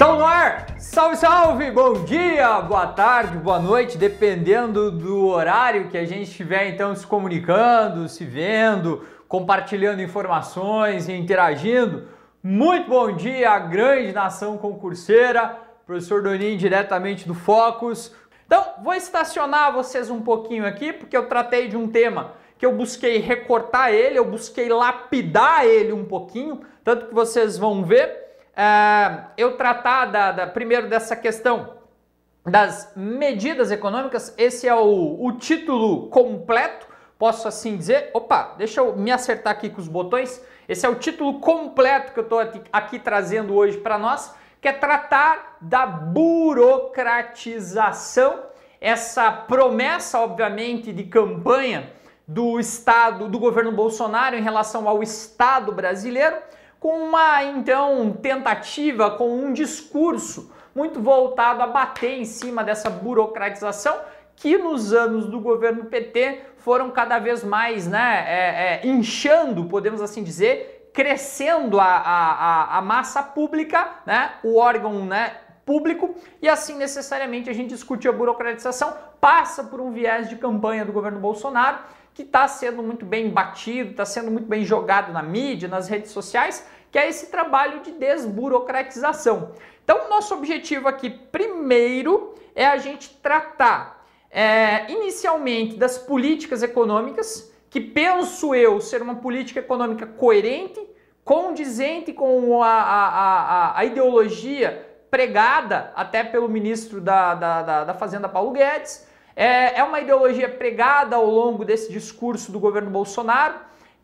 Então no ar, salve, salve, bom dia, boa tarde, boa noite, dependendo do horário que a gente estiver então se comunicando, se vendo, compartilhando informações e interagindo. Muito bom dia, grande nação concurseira, professor Donin diretamente do Focus. Então, vou estacionar vocês um pouquinho aqui, porque eu tratei de um tema que eu busquei recortar ele, eu busquei lapidar ele um pouquinho, tanto que vocês vão ver é, eu tratar da, da, primeiro dessa questão das medidas econômicas, esse é o, o título completo, posso assim dizer. Opa, deixa eu me acertar aqui com os botões. Esse é o título completo que eu estou aqui, aqui trazendo hoje para nós, que é tratar da burocratização, essa promessa, obviamente, de campanha do Estado, do governo Bolsonaro em relação ao Estado brasileiro com uma então tentativa, com um discurso muito voltado a bater em cima dessa burocratização que nos anos do governo PT foram cada vez mais né, é, é, inchando, podemos assim dizer, crescendo a, a, a massa pública, né, o órgão né, público, e assim necessariamente a gente discute a burocratização, passa por um viés de campanha do governo Bolsonaro que está sendo muito bem batido, está sendo muito bem jogado na mídia, nas redes sociais, que é esse trabalho de desburocratização. Então, nosso objetivo aqui, primeiro, é a gente tratar é, inicialmente das políticas econômicas, que penso eu ser uma política econômica coerente, condizente com a, a, a, a ideologia pregada até pelo ministro da, da, da, da Fazenda Paulo Guedes, é, é uma ideologia pregada ao longo desse discurso do governo Bolsonaro,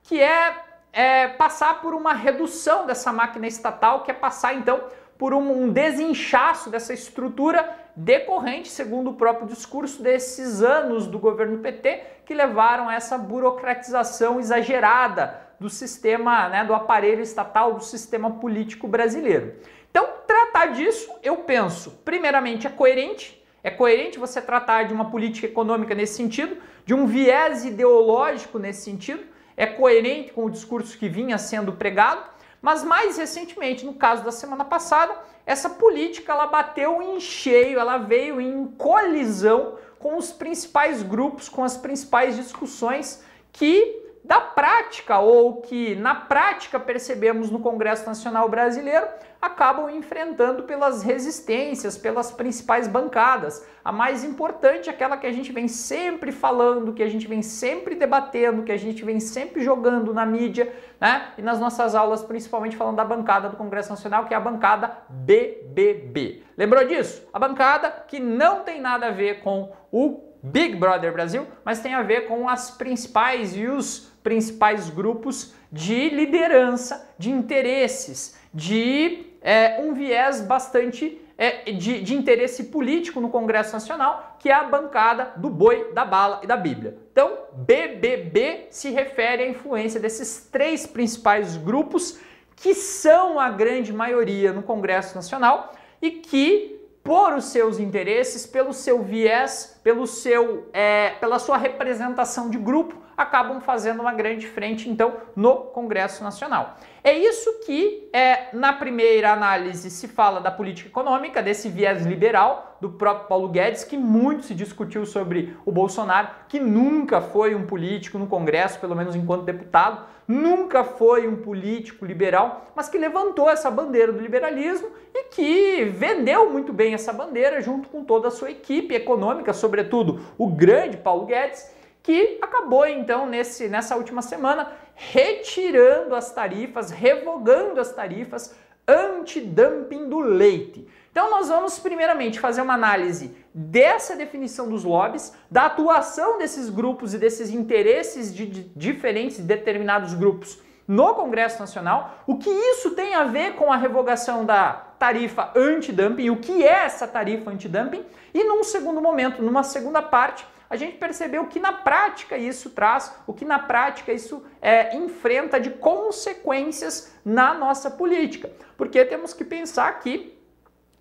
que é, é passar por uma redução dessa máquina estatal, que é passar então por um, desinchaço dessa estrutura decorrente, segundo o próprio discurso, desses anos do governo PT que levaram a essa burocratização exagerada do sistema, né, do aparelho estatal, do sistema político brasileiro. Então, tratar disso, eu penso, primeiramente, é coerente, é coerente você tratar de uma política econômica nesse sentido, de um viés ideológico nesse sentido, é coerente com o discurso que vinha sendo pregado, mas mais recentemente, no caso da semana passada, essa política ela bateu em cheio, ela veio em colisão com os principais grupos, com as principais discussões que da prática ou que na prática percebemos no Congresso Nacional Brasileiro acabam enfrentando pelas resistências, pelas principais bancadas. A mais importante, aquela que a gente vem sempre falando, que a gente vem sempre debatendo, que a gente vem sempre jogando na mídia, né? E nas nossas aulas, principalmente falando da bancada do Congresso Nacional, que é a bancada BBB. Lembrou disso? A bancada que não tem nada a ver com o Big Brother Brasil, mas tem a ver com as principais e os principais grupos de liderança, de interesses, de é, um viés bastante é, de, de, interesse político no Congresso Nacional, que é a bancada do boi, da bala e da Bíblia. Então, BBB se refere à influência desses três principais grupos, que são a grande maioria no Congresso Nacional e que por os seus interesses, pelo seu viés, pelo seu, é, pela sua representação de grupo, acabam fazendo uma grande frente, então, no Congresso Nacional. É isso que, é, na primeira análise, se fala da política econômica, desse viés liberal do próprio Paulo Guedes, que muito se discutiu sobre o Bolsonaro, que nunca foi um político no Congresso, pelo menos enquanto deputado, nunca foi um político liberal, mas que levantou essa bandeira do liberalismo e que vendeu muito bem essa bandeira junto com toda a sua equipe econômica, sobretudo o grande Paulo Guedes, que acabou então nesse, nessa última semana retirando as tarifas, revogando as tarifas anti-dumping do leite. Então nós vamos primeiramente fazer uma análise dessa definição dos lobbies, da atuação desses grupos e desses interesses de, de diferentes determinados grupos no Congresso Nacional, o que isso tem a ver com a revogação da tarifa anti-dumping, o que é essa tarifa anti-dumping, e num segundo momento, numa segunda parte, a gente percebeu que na prática isso traz, o que na prática isso é, enfrenta de consequências na nossa política. Porque temos que pensar que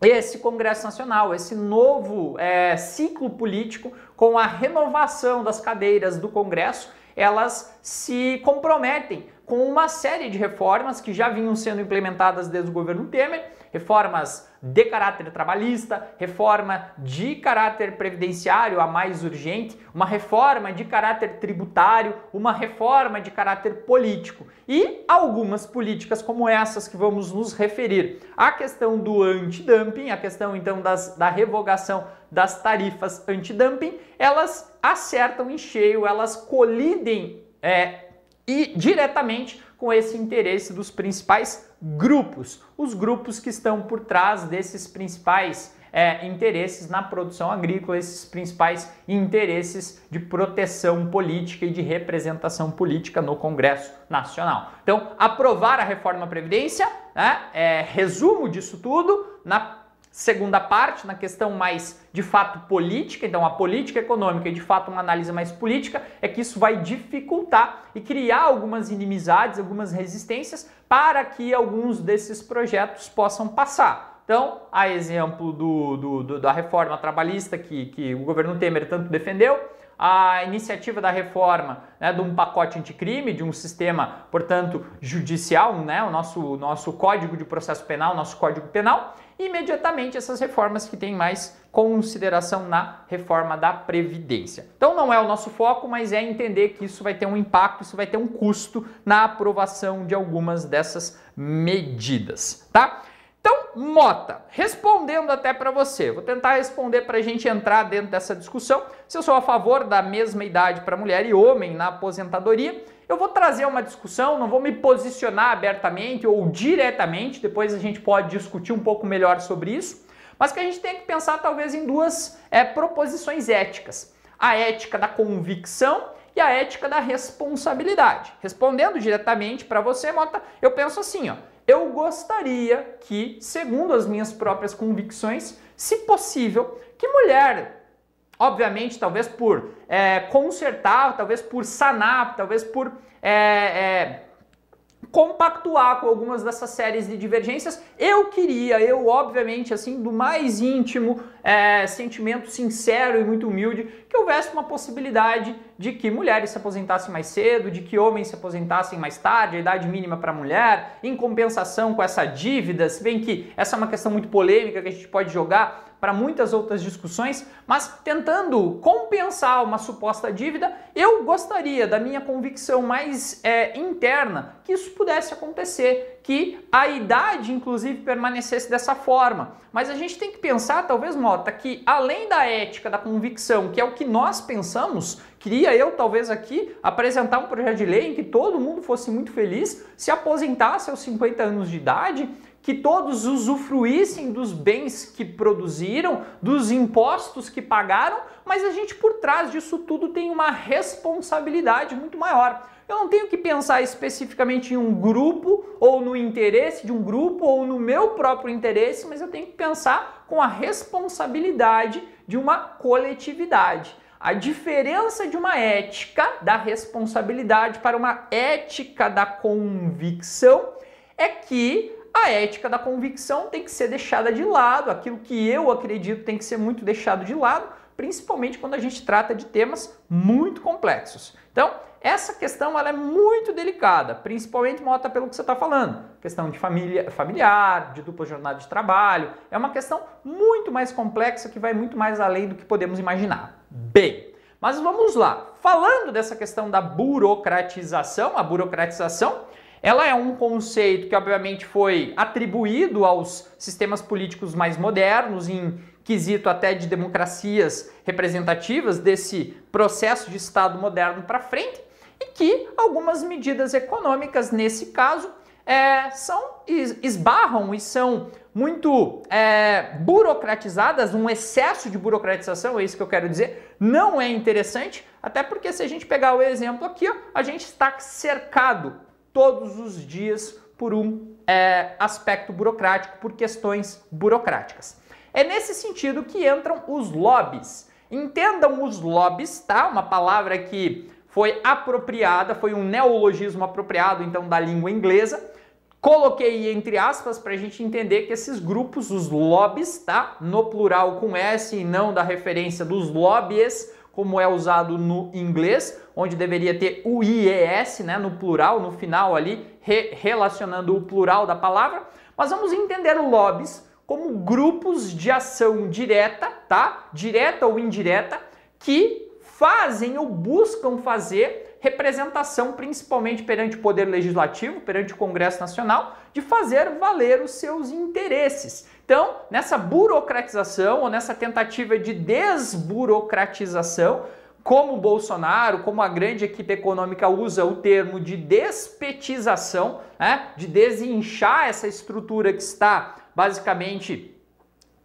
esse Congresso Nacional, esse novo é, ciclo político, com a renovação das cadeiras do Congresso, elas se comprometem com uma série de reformas que já vinham sendo implementadas desde o governo Temer, reformas de caráter trabalhista, reforma de caráter previdenciário, a mais urgente, uma reforma de caráter tributário, uma reforma de caráter político e algumas políticas como essas que vamos nos referir. A questão do antidumping, a questão então das, da revogação das tarifas antidumping, elas acertam em cheio, elas colidem é, e diretamente com esse interesse dos principais grupos, os grupos que estão por trás desses principais é, interesses na produção agrícola, esses principais interesses de proteção política e de representação política no Congresso Nacional. Então, aprovar a reforma Previdência, né, é, resumo disso tudo, na segunda parte, na questão mais de fato política, então a política econômica e de fato uma análise mais política, é que isso vai dificultar e criar algumas inimizades, algumas resistências para que alguns desses projetos possam passar. Então, a exemplo do, do, do, da reforma trabalhista que, que o governo Temer tanto defendeu, a iniciativa da reforma né, de um pacote anticrime, de um sistema, portanto, judicial, né, o nosso, nosso Código de Processo Penal, nosso Código Penal, imediatamente essas reformas que têm mais consideração na reforma da Previdência. Então não é o nosso foco, mas é entender que isso vai ter um impacto, isso vai ter um custo na aprovação de algumas dessas medidas, tá? Então, Mota, respondendo até para você, vou tentar responder para a gente entrar dentro dessa discussão. Se eu sou a favor da mesma idade para mulher e homem na aposentadoria, eu vou trazer uma discussão, não vou me posicionar abertamente ou diretamente, depois a gente pode discutir um pouco melhor sobre isso, mas que a gente tem que pensar talvez em duas é, proposições éticas: a ética da convicção e a ética da responsabilidade. Respondendo diretamente para você, Mota, eu penso assim, ó eu gostaria que, segundo as minhas próprias convicções, se possível, que mulher, obviamente, talvez por é, consertar, talvez por sanar, talvez por é, é, compactuar com algumas dessas séries de divergências. Eu queria, eu obviamente, assim, do mais íntimo é, sentimento sincero e muito humilde, que houvesse uma possibilidade de que mulheres se aposentassem mais cedo, de que homens se aposentassem mais tarde, a idade mínima para mulher, em compensação com essa dívida, se bem que essa é uma questão muito polêmica que a gente pode jogar para muitas outras discussões, mas tentando compensar uma suposta dívida, eu gostaria, da minha convicção mais é, interna, que isso pudesse acontecer, que a idade, inclusive, permanecesse dessa forma. Mas a gente tem que pensar, talvez, Mota, que além da ética, da convicção, que é o que nós pensamos, queria eu, talvez, aqui apresentar um projeto de lei em que todo mundo fosse muito feliz, se aposentasse aos 50 anos de idade que todos usufruíssem dos bens que produziram, dos impostos que pagaram, mas a gente por trás disso tudo tem uma responsabilidade muito maior. Eu não tenho que pensar especificamente em um grupo ou no interesse de um grupo ou no meu próprio interesse, mas eu tenho que pensar com a responsabilidade de uma coletividade. A diferença de uma ética da responsabilidade para uma ética da convicção é que a ética da convicção tem que ser deixada de lado, aquilo que eu acredito tem que ser muito deixado de lado, principalmente quando a gente trata de temas muito complexos. Então, essa questão ela é muito delicada, principalmente mota pelo que você está falando. Questão de família, familiar, de dupla jornada de trabalho. É uma questão muito mais complexa que vai muito mais além do que podemos imaginar. Bem, mas vamos lá. Falando dessa questão da burocratização, a burocratização ela é um conceito que, obviamente, foi atribuído aos sistemas políticos mais modernos, em quesito até de democracias representativas, desse processo de Estado moderno para frente, e que algumas medidas econômicas, nesse caso, é, são esbarram e são muito é, burocratizadas, um excesso de burocratização, é isso que eu quero dizer, não é interessante, até porque se a gente pegar o exemplo aqui, ó, a gente está cercado todos os dias por um é, aspecto burocrático, por questões burocráticas. É nesse sentido que entram os lobbies. Entendam os lobbies, tá? Uma palavra que foi apropriada, foi um neologismo apropriado então da língua inglesa. Coloquei entre aspas para a gente entender que esses grupos, os lobbies, tá? No plural com S e não da referência dos lobbies, como é usado no inglês, onde deveria ter o IES, né, no plural, no final ali, re relacionando o plural da palavra. Mas vamos entender lobbies como grupos de ação direta, tá? Direta ou indireta, que fazem ou buscam fazer representação, principalmente perante o Poder Legislativo, perante o Congresso Nacional, de fazer valer os seus interesses. Então, nessa burocratização ou nessa tentativa de desburocratização, como Bolsonaro, como a grande equipe econômica usa o termo de despetização, né, de desinchar essa estrutura que está basicamente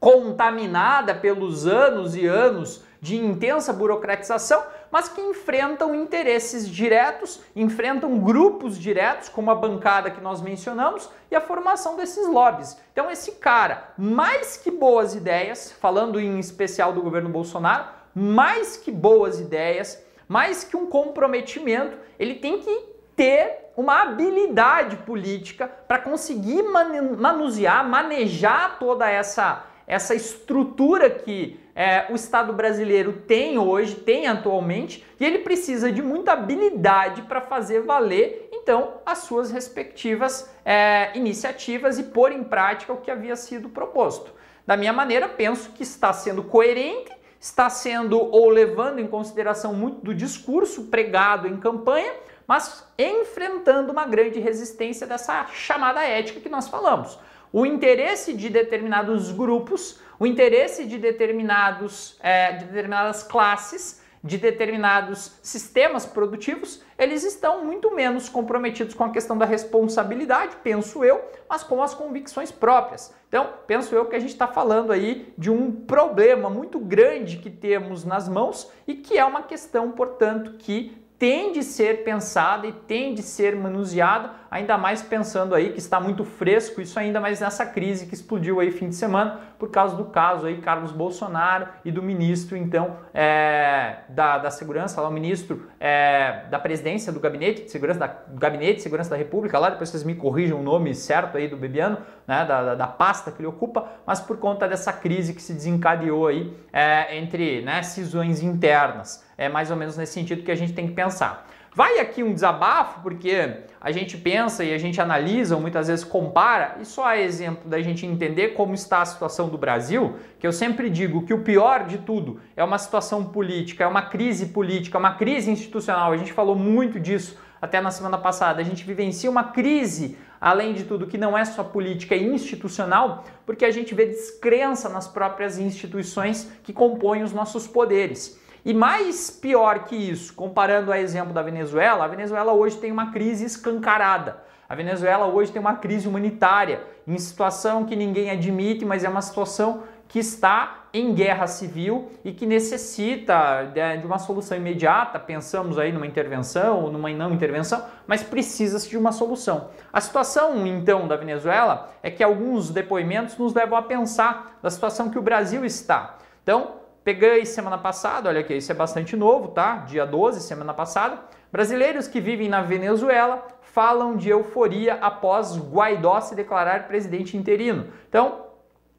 contaminada pelos anos e anos de intensa burocratização, mas que enfrentam interesses diretos, enfrentam grupos diretos, como a bancada que nós mencionamos, e a formação desses lobbies. Então, esse cara, mais que boas ideias, falando em especial do governo Bolsonaro, mais que boas ideias, mais que um comprometimento, ele tem que ter uma habilidade política para conseguir manusear, manejar toda essa, essa estrutura que é, o Estado brasileiro tem hoje, tem atualmente, e ele precisa de muita habilidade para fazer valer, então, as suas respectivas é, iniciativas e pôr em prática o que havia sido proposto. Da minha maneira, penso que está sendo coerente, está sendo ou levando em consideração muito do discurso pregado em campanha, mas enfrentando uma grande resistência dessa chamada ética que nós falamos. O interesse de determinados grupos o interesse de determinados, é, de determinadas classes, de determinados sistemas produtivos, eles estão muito menos comprometidos com a questão da responsabilidade, penso eu, mas com as convicções próprias. Então, penso eu que a gente está falando aí de um problema muito grande que temos nas mãos e que é uma questão, portanto, que tem de ser pensada e tem de ser manuseada, ainda mais pensando aí que está muito fresco, isso ainda mais nessa crise que explodiu aí fim de semana por causa do caso aí Carlos Bolsonaro e do ministro então é, da, da segurança, lá o ministro é, da presidência do gabinete de segurança, da, gabinete de segurança da república, lá depois vocês me corrijam o nome certo aí do Bebiano, né, da, da, da pasta que ele ocupa, mas por conta dessa crise que se desencadeou aí é, entre né, cisões internas é mais ou menos nesse sentido que a gente tem que pensar. Vai aqui um desabafo, porque a gente pensa e a gente analisa, muitas vezes compara, e só é exemplo da gente entender como está a situação do Brasil, que eu sempre digo que o pior de tudo é uma situação política, é uma crise política, uma crise institucional. A gente falou muito disso até na semana passada. A gente vivencia uma crise, além de tudo, que não é só política e institucional, porque a gente vê descrença nas próprias instituições que compõem os nossos poderes. E mais pior que isso, comparando a exemplo da Venezuela, a Venezuela hoje tem uma crise escancarada. A Venezuela hoje tem uma crise humanitária, em situação que ninguém admite, mas é uma situação que está em guerra civil e que necessita de uma solução imediata. Pensamos aí numa intervenção ou numa não intervenção, mas precisa-se de uma solução. A situação então da Venezuela é que alguns depoimentos nos levam a pensar da situação que o Brasil está. Então, Peguei semana passada, olha aqui, isso é bastante novo, tá? Dia 12, semana passada. Brasileiros que vivem na Venezuela falam de euforia após Guaidó se declarar presidente interino. Então,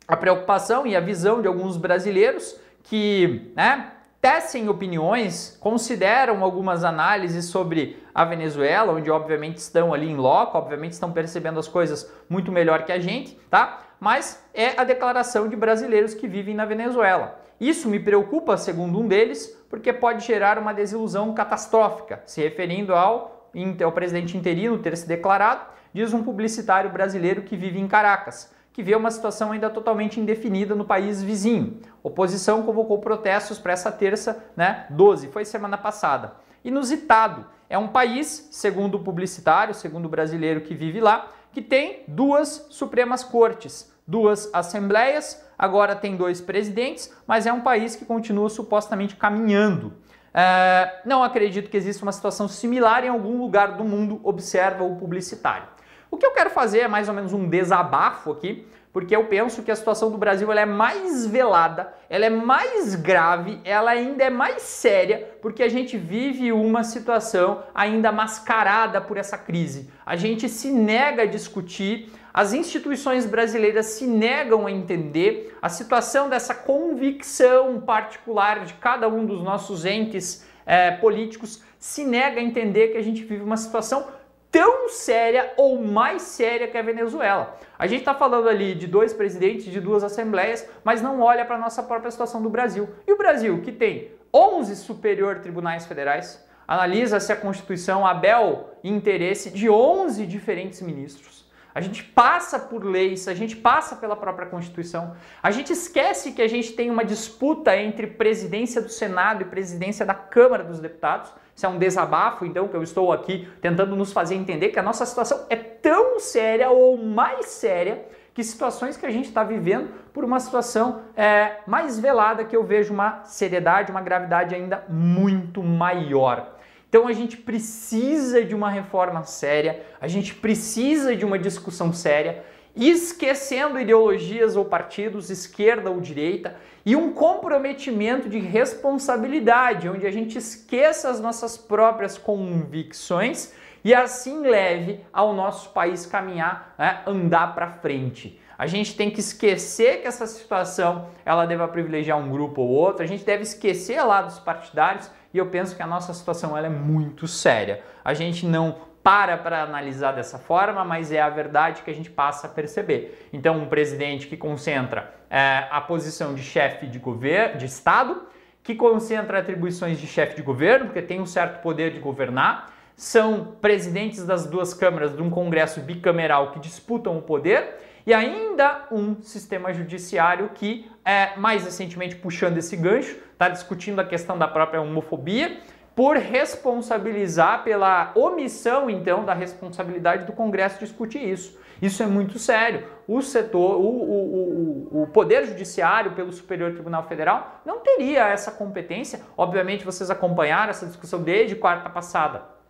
a preocupação e a visão de alguns brasileiros que, né, tecem opiniões, consideram algumas análises sobre a Venezuela, onde obviamente estão ali em loco, obviamente estão percebendo as coisas muito melhor que a gente, tá? Mas é a declaração de brasileiros que vivem na Venezuela. Isso me preocupa, segundo um deles, porque pode gerar uma desilusão catastrófica, se referindo ao, ao presidente interino ter se declarado, diz um publicitário brasileiro que vive em Caracas, que vê uma situação ainda totalmente indefinida no país vizinho. Oposição convocou protestos para essa terça, né, 12, foi semana passada. Inusitado, é um país, segundo o publicitário, segundo o brasileiro que vive lá, que tem duas Supremas Cortes, duas Assembleias, agora tem dois presidentes, mas é um país que continua supostamente caminhando. É, não acredito que exista uma situação similar em algum lugar do mundo, observa o publicitário. O que eu quero fazer é mais ou menos um desabafo aqui, porque eu penso que a situação do Brasil ela é mais velada, ela é mais grave, ela ainda é mais séria, porque a gente vive uma situação ainda mascarada por essa crise. A gente se nega a discutir, as instituições brasileiras se negam a entender a situação dessa convicção particular de cada um dos nossos entes é, políticos se nega a entender que a gente vive uma situação tão séria ou mais séria que a Venezuela. A gente está falando ali de dois presidentes, de duas assembleias, mas não olha para a nossa própria situação do Brasil. E o Brasil, que tem 11 superior tribunais federais, analisa se a Constituição abel interesse de 11 diferentes ministros. A gente passa por leis, a gente passa pela própria Constituição. A gente esquece que a gente tem uma disputa entre presidência do Senado e presidência da Câmara dos Deputados. Isso é um desabafo, então, que eu estou aqui tentando nos fazer entender que a nossa situação é tão séria ou mais séria que situações que a gente está vivendo por uma situação é, mais velada que eu vejo uma seriedade, uma gravidade ainda muito maior. Então a gente precisa de uma reforma séria, a gente precisa de uma discussão séria, esquecendo ideologias ou partidos, esquerda ou direita, e um comprometimento de responsabilidade, onde a gente esqueça as nossas próprias convicções e assim leve ao nosso país caminhar, né, andar para frente. A gente tem que esquecer que essa situação ela deva privilegiar um grupo ou outro, a gente deve esquecer lá dos partidários e eu penso que a nossa situação ela é muito séria. A gente não para para analisar dessa forma, mas é a verdade que a gente passa a perceber. Então, um presidente que concentra é, a posição de chefe de governo, de Estado, que concentra atribuições de chefe de governo, porque tem um certo poder de governar, são presidentes das duas câmaras de um Congresso bicameral que disputam o poder e ainda um sistema judiciário que, é, mais recentemente puxando esse gancho, está discutindo a questão da própria homofobia por responsabilizar pela omissão, então, da responsabilidade do Congresso discutir isso. Isso é muito sério. O setor, o, o, o, o, Poder Judiciário, pelo Superior Tribunal Federal, não teria essa competência. Obviamente, vocês acompanharam essa discussão desde quarta passada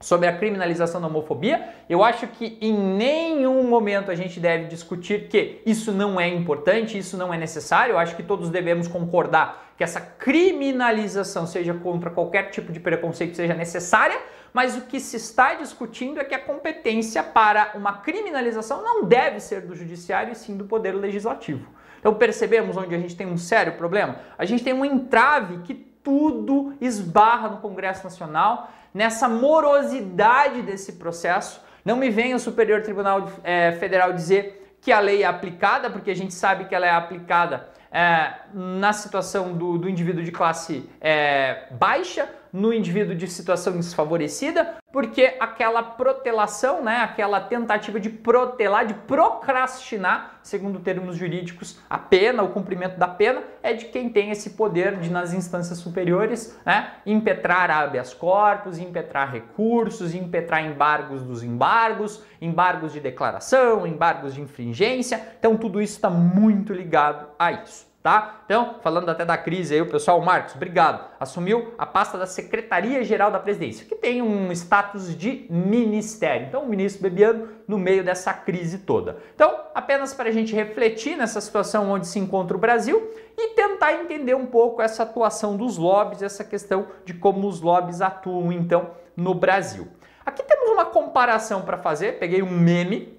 sobre a criminalização da homofobia, eu acho que em nenhum momento a gente deve discutir que isso não é importante, isso não é necessário. Eu acho que todos devemos concordar que essa criminalização, seja contra qualquer tipo de preconceito, seja necessária, mas o que se está discutindo é que a competência para uma criminalização não deve ser do judiciário e sim do poder legislativo. Então percebemos onde a gente tem um sério problema? A gente tem um entrave que tudo esbarra no Congresso Nacional nessa morosidade desse processo. Não me venha o Superior Tribunal é, Federal dizer que a lei é aplicada, porque a gente sabe que ela é aplicada é, na situação do, do indivíduo de classe é, baixa, no indivíduo de situação desfavorecida, porque aquela protelação, né, aquela tentativa de protelar, de procrastinar, segundo termos jurídicos, a pena, o cumprimento da pena, é de quem tem esse poder de, nas instâncias superiores, né, impetrar habeas corpus, impetrar recursos, impetrar embargos dos embargos, embargos de declaração, embargos de infringência. Então, tudo isso está muito ligado a isso tá? Então, falando até da crise aí, o pessoal, Marcos, obrigado, assumiu a pasta da Secretaria-Geral da Presidência, que tem um status de ministério. Então, o ministro Bebiano no meio dessa crise toda. Então, apenas para a gente refletir nessa situação onde se encontra o Brasil e tentar entender um pouco essa atuação dos lobbies, essa questão de como os lobbies atuam, então, no Brasil. Aqui temos uma comparação para fazer, peguei um meme,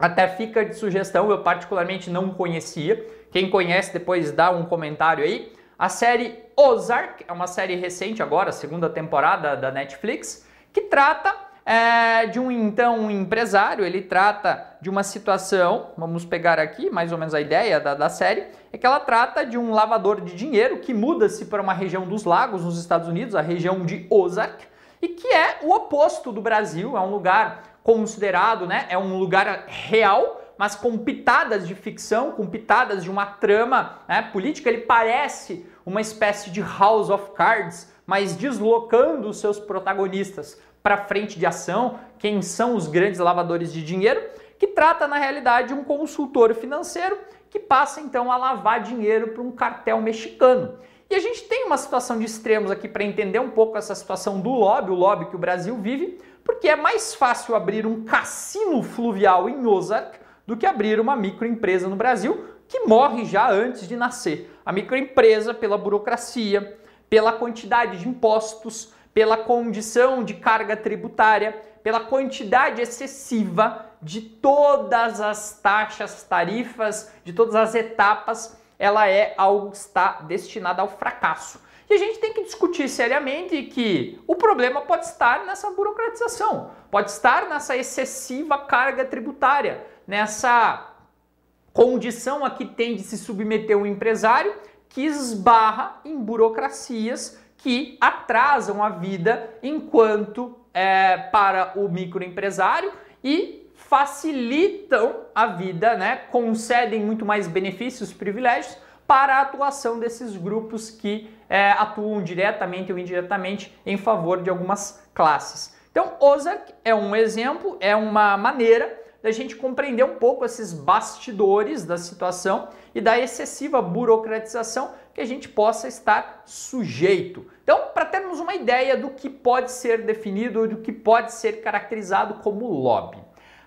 até fica de sugestão, eu particularmente não conhecia, quem conhece, depois dá um comentário aí. A série Ozark é uma série recente agora, segunda temporada da Netflix, que trata é, de um então um empresário. Ele trata de uma situação, vamos pegar aqui mais ou menos a ideia da, da série, é que ela trata de um lavador de dinheiro que muda-se para uma região dos lagos nos Estados Unidos, a região de Ozark, e que é o oposto do Brasil, é um lugar considerado, né, é um lugar real mas com pitadas de ficção, com pitadas de uma trama né, política. Ele parece uma espécie de House of Cards, mas deslocando os seus protagonistas para frente de ação, quem são os grandes lavadores de dinheiro, que trata na realidade um consultor financeiro que passa então a lavar dinheiro para um cartel mexicano. E a gente tem uma situação de extremos aqui para entender um pouco essa situação do lobby, o lobby que o Brasil vive, porque é mais fácil abrir um cassino fluvial em Ozark do que abrir uma microempresa no Brasil que morre já antes de nascer. A microempresa, pela burocracia, pela quantidade de impostos, pela condição de carga tributária, pela quantidade excessiva de todas as taxas, tarifas, de todas as etapas, ela é algo que está destinada ao fracasso. Que a gente tem que discutir seriamente que o problema pode estar nessa burocratização, pode estar nessa excessiva carga tributária, nessa condição a que tem de se submeter um empresário que esbarra em burocracias que atrasam a vida enquanto é, para o microempresário e facilitam a vida, né? concedem muito mais benefícios, privilégios para a atuação desses grupos que é, atuam diretamente ou indiretamente em favor de algumas classes. Então, Ozark é um exemplo, é uma maneira da gente compreender um pouco esses bastidores da situação e da excessiva burocratização que a gente possa estar sujeito. Então, para termos uma ideia do que pode ser definido, do que pode ser caracterizado como lobby.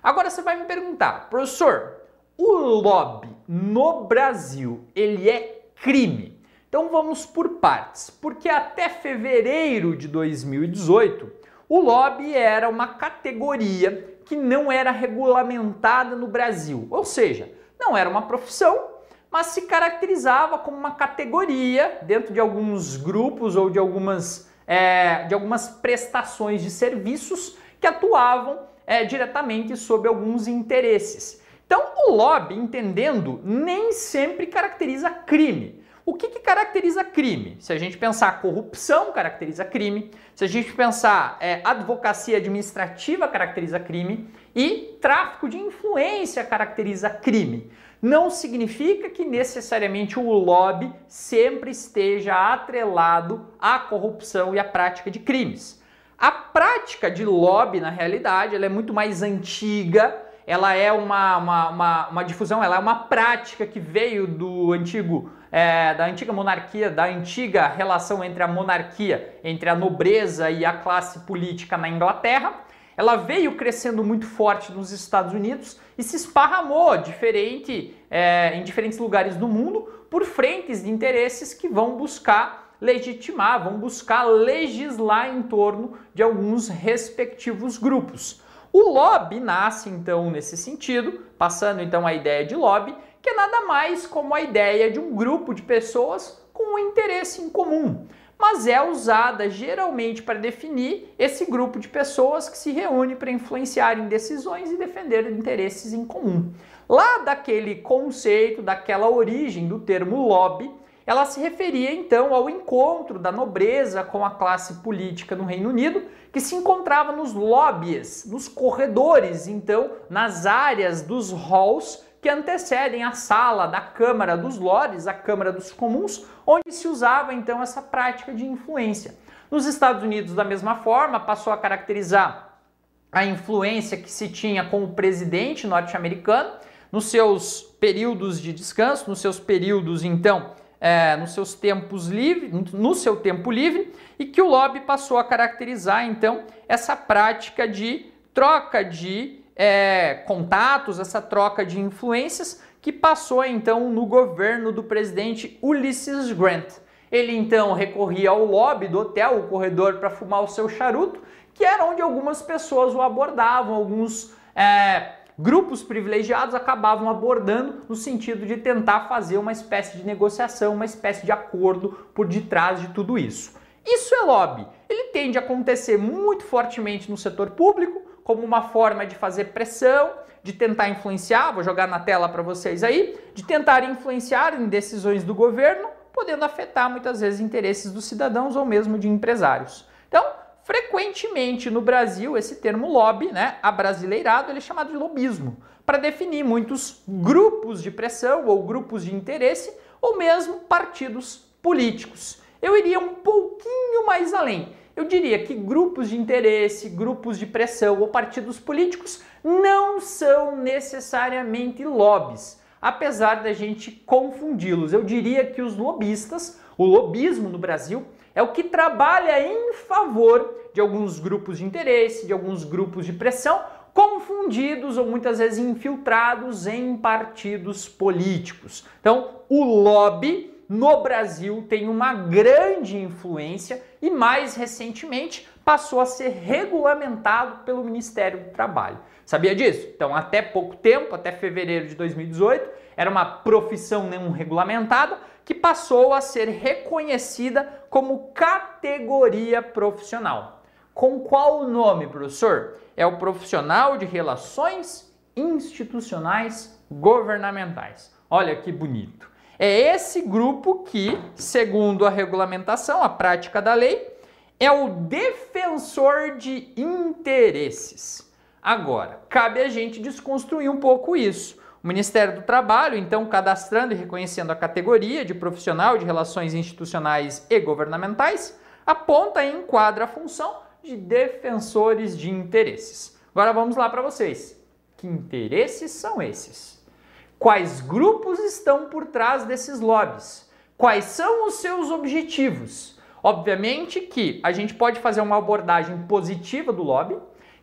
Agora você vai me perguntar, professor, o lobby no Brasil, ele é crime? Então vamos por partes, porque até fevereiro de 2018, o lobby era uma categoria que não era regulamentada no Brasil, ou seja, não era uma profissão, mas se caracterizava como uma categoria dentro de alguns grupos ou de algumas, é, de algumas prestações de serviços que atuavam é, diretamente sobre alguns interesses. Então, o lobby, entendendo, nem sempre caracteriza crime. O que, que, caracteriza crime? Se a gente pensar corrupção, caracteriza crime. Se a gente pensar é, advocacia administrativa, caracteriza crime. E tráfico de influência caracteriza crime não significa que necessariamente o lobby sempre esteja atrelado à corrupção e à prática de crimes. A prática de lobby, na realidade, ela é muito mais antiga, ela é uma, uma, uma, uma difusão, ela é uma prática que veio do antigo, é, da antiga monarquia, da antiga relação entre a monarquia, entre a nobreza e a classe política na Inglaterra ela veio crescendo muito forte nos Estados Unidos e se esparramou diferente, é, em diferentes lugares do mundo por frentes de interesses que vão buscar legitimar, vão buscar legislar em torno de alguns respectivos grupos. O lobby nasce então nesse sentido, passando então a ideia de lobby, que é nada mais como a ideia de um grupo de pessoas com um interesse em comum mas é usada geralmente para definir esse grupo de pessoas que se reúne para influenciar em decisões e defender interesses em comum. Lá daquele conceito, daquela origem do termo lobby, ela se referia então ao encontro da nobreza com a classe política no Reino Unido, que se encontrava nos lobbies, nos corredores, então nas áreas dos halls que antecedem a sala da Câmara dos Lores, a Câmara dos Comuns, onde se usava então essa prática de influência. Nos Estados Unidos, da mesma forma, passou a caracterizar a influência que se tinha com o presidente norte-americano nos seus períodos de descanso, nos seus períodos então, é, nos seus tempos livres, no seu tempo livre, e que o lobby passou a caracterizar então essa prática de troca de é, contatos, essa troca de influências que passou então no governo do presidente Ulysses Grant. Ele então recorria ao lobby do hotel, o corredor, para fumar o seu charuto, que era onde algumas pessoas o abordavam, alguns é, grupos privilegiados acabavam abordando no sentido de tentar fazer uma espécie de negociação, uma espécie de acordo por detrás de tudo isso. Isso é lobby. Ele tende a acontecer muito fortemente no setor público, como uma forma de fazer pressão, de tentar influenciar, vou jogar na tela para vocês aí, de tentar influenciar em decisões do governo, podendo afetar muitas vezes interesses dos cidadãos ou mesmo de empresários. Então, frequentemente no Brasil, esse termo lobby, né, abrasileirado, ele é chamado de lobismo, para definir muitos grupos de pressão ou grupos de interesse ou mesmo partidos políticos. Eu iria um pouquinho mais além eu diria que grupos de interesse, grupos de pressão ou partidos políticos não são necessariamente lobbies, apesar da gente confundi-los. Eu diria que os lobistas, o lobismo no Brasil, é o que trabalha em favor de alguns grupos de interesse, de alguns grupos de pressão, confundidos ou muitas vezes infiltrados em partidos políticos. Então, o lobby no Brasil tem uma grande influência e mais recentemente passou a ser regulamentado pelo Ministério do Trabalho. Sabia disso? Então, até pouco tempo, até fevereiro de 2018, era uma profissão não regulamentada que passou a ser reconhecida como categoria profissional. Com qual nome, professor? É o profissional de relações institucionais governamentais. Olha que bonito. É esse grupo que, segundo a regulamentação, a prática da lei, é o defensor de interesses. Agora, cabe a gente desconstruir um pouco isso. O Ministério do Trabalho, então, cadastrando e reconhecendo a categoria de profissional de relações institucionais e governamentais, aponta e enquadra a função de defensores de interesses. Agora vamos lá para vocês. Que interesses são esses? Quais grupos estão por trás desses lobbies? Quais são os seus objetivos? Obviamente que a gente pode fazer uma abordagem positiva do lobby,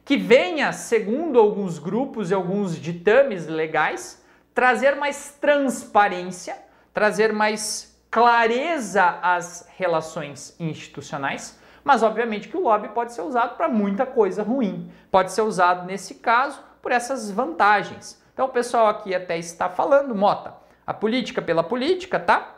que venha, segundo alguns grupos e alguns ditames legais, trazer mais transparência, trazer mais clareza às relações institucionais, mas obviamente que o lobby pode ser usado para muita coisa ruim. Pode ser usado nesse caso por essas vantagens. Então o pessoal aqui até está falando, Mota, a política pela política, tá?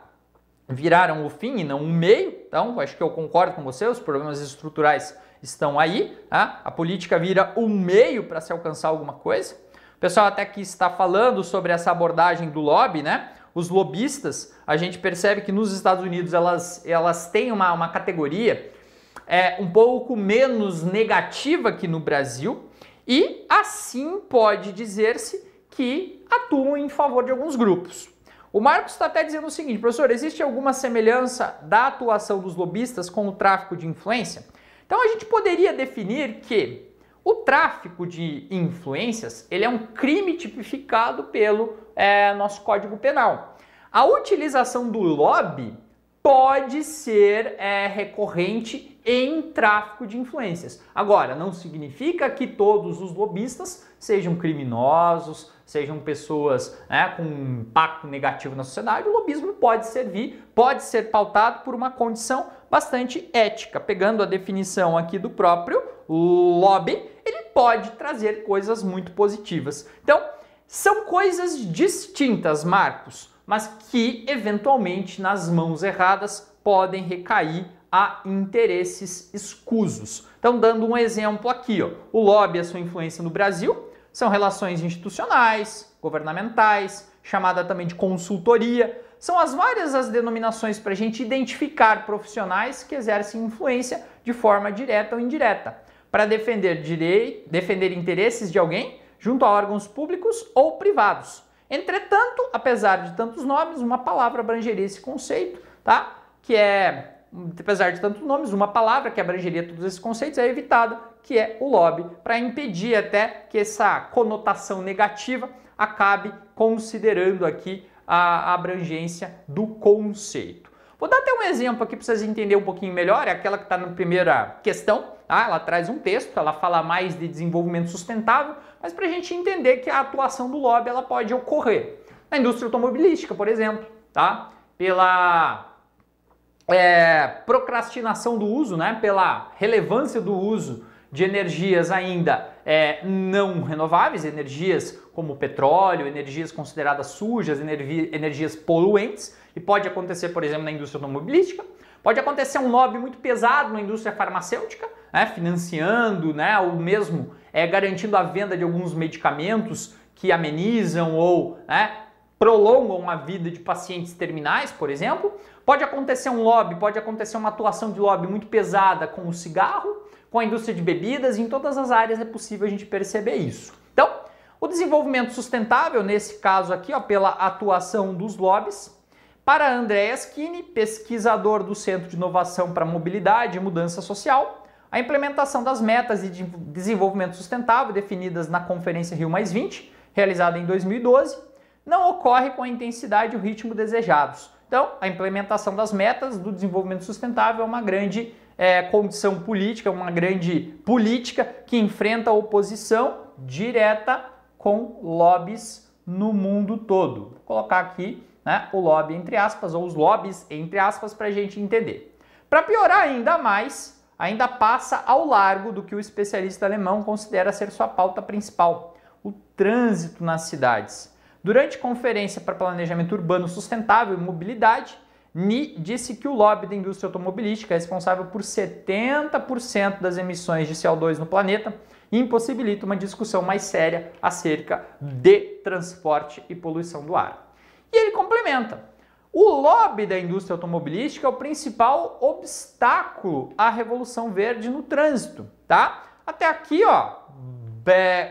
Viraram o fim e não o meio. Então, acho que eu concordo com você, os problemas estruturais estão aí. Tá? A política vira um meio para se alcançar alguma coisa. O pessoal até aqui está falando sobre essa abordagem do lobby, né? Os lobistas, a gente percebe que nos Estados Unidos elas, elas têm uma, uma categoria é, um pouco menos negativa que no Brasil e assim pode dizer-se que atuam em favor de alguns grupos. O Marcos está até dizendo o seguinte, professor, existe alguma semelhança da atuação dos lobistas com o tráfico de influência? Então a gente poderia definir que o tráfico de influências ele é um crime tipificado pelo é, nosso Código Penal. A utilização do lobby pode ser é, recorrente em tráfico de influências. Agora, não significa que todos os lobistas sejam criminosos, sejam pessoas né, com um impacto negativo na sociedade. O lobismo pode servir, pode ser pautado por uma condição bastante ética. Pegando a definição aqui do próprio lobby, ele pode trazer coisas muito positivas. Então, são coisas distintas, Marcos mas que eventualmente nas mãos erradas podem recair a interesses escusos. Então, dando um exemplo aqui, ó, o lobby, a sua influência no Brasil, são relações institucionais, governamentais, chamada também de consultoria. São as várias as denominações para a gente identificar profissionais que exercem influência de forma direta ou indireta, para defender direito, defender interesses de alguém junto a órgãos públicos ou privados Entretanto, apesar de tantos nomes, uma palavra abrangeria esse conceito, tá? Que é, apesar de tantos nomes, uma palavra que abrangeria todos esses conceitos é evitada, que é o lobby, para impedir até que essa conotação negativa acabe considerando aqui a abrangência do conceito. Vou dar até um exemplo aqui para vocês entenderem um pouquinho melhor, é aquela que está na primeira questão, tá? ela traz um texto, ela fala mais de desenvolvimento sustentável, mas para a gente entender que a atuação do lobby ela pode ocorrer na indústria automobilística, por exemplo, tá? Pela é, procrastinação do uso, né? Pela relevância do uso de energias ainda é, não renováveis, energias como petróleo, energias consideradas sujas, energias poluentes, e pode acontecer, por exemplo, na indústria automobilística. Pode acontecer um lobby muito pesado na indústria farmacêutica, né, financiando, né, ou mesmo é, garantindo a venda de alguns medicamentos que amenizam ou né, prolongam a vida de pacientes terminais, por exemplo. Pode acontecer um lobby, pode acontecer uma atuação de lobby muito pesada com o cigarro, com a indústria de bebidas, em todas as áreas é possível a gente perceber isso. Então, o desenvolvimento sustentável, nesse caso aqui, ó, pela atuação dos lobbies, para André Skini, pesquisador do Centro de Inovação para Mobilidade e Mudança Social, a implementação das metas de desenvolvimento sustentável definidas na Conferência Rio realizada em 2012, não ocorre com a intensidade e o ritmo desejados. Então, a implementação das metas do desenvolvimento sustentável é uma grande é, condição política, uma grande política que enfrenta a oposição direta com lobbies no mundo todo. Vou colocar aqui né, o lobby entre aspas, ou os lobbies entre aspas, para a gente entender. Para piorar ainda mais, ainda passa ao largo do que o especialista alemão considera ser sua pauta principal, o trânsito nas cidades. Durante conferência para planejamento urbano sustentável e mobilidade, Ni disse que o lobby da indústria automobilística é responsável por 70% das emissões de CO2 no planeta e impossibilita uma discussão mais séria acerca de transporte e poluição do ar. E ele complementa: o lobby da indústria automobilística é o principal obstáculo à revolução verde no trânsito, tá? Até aqui, ó,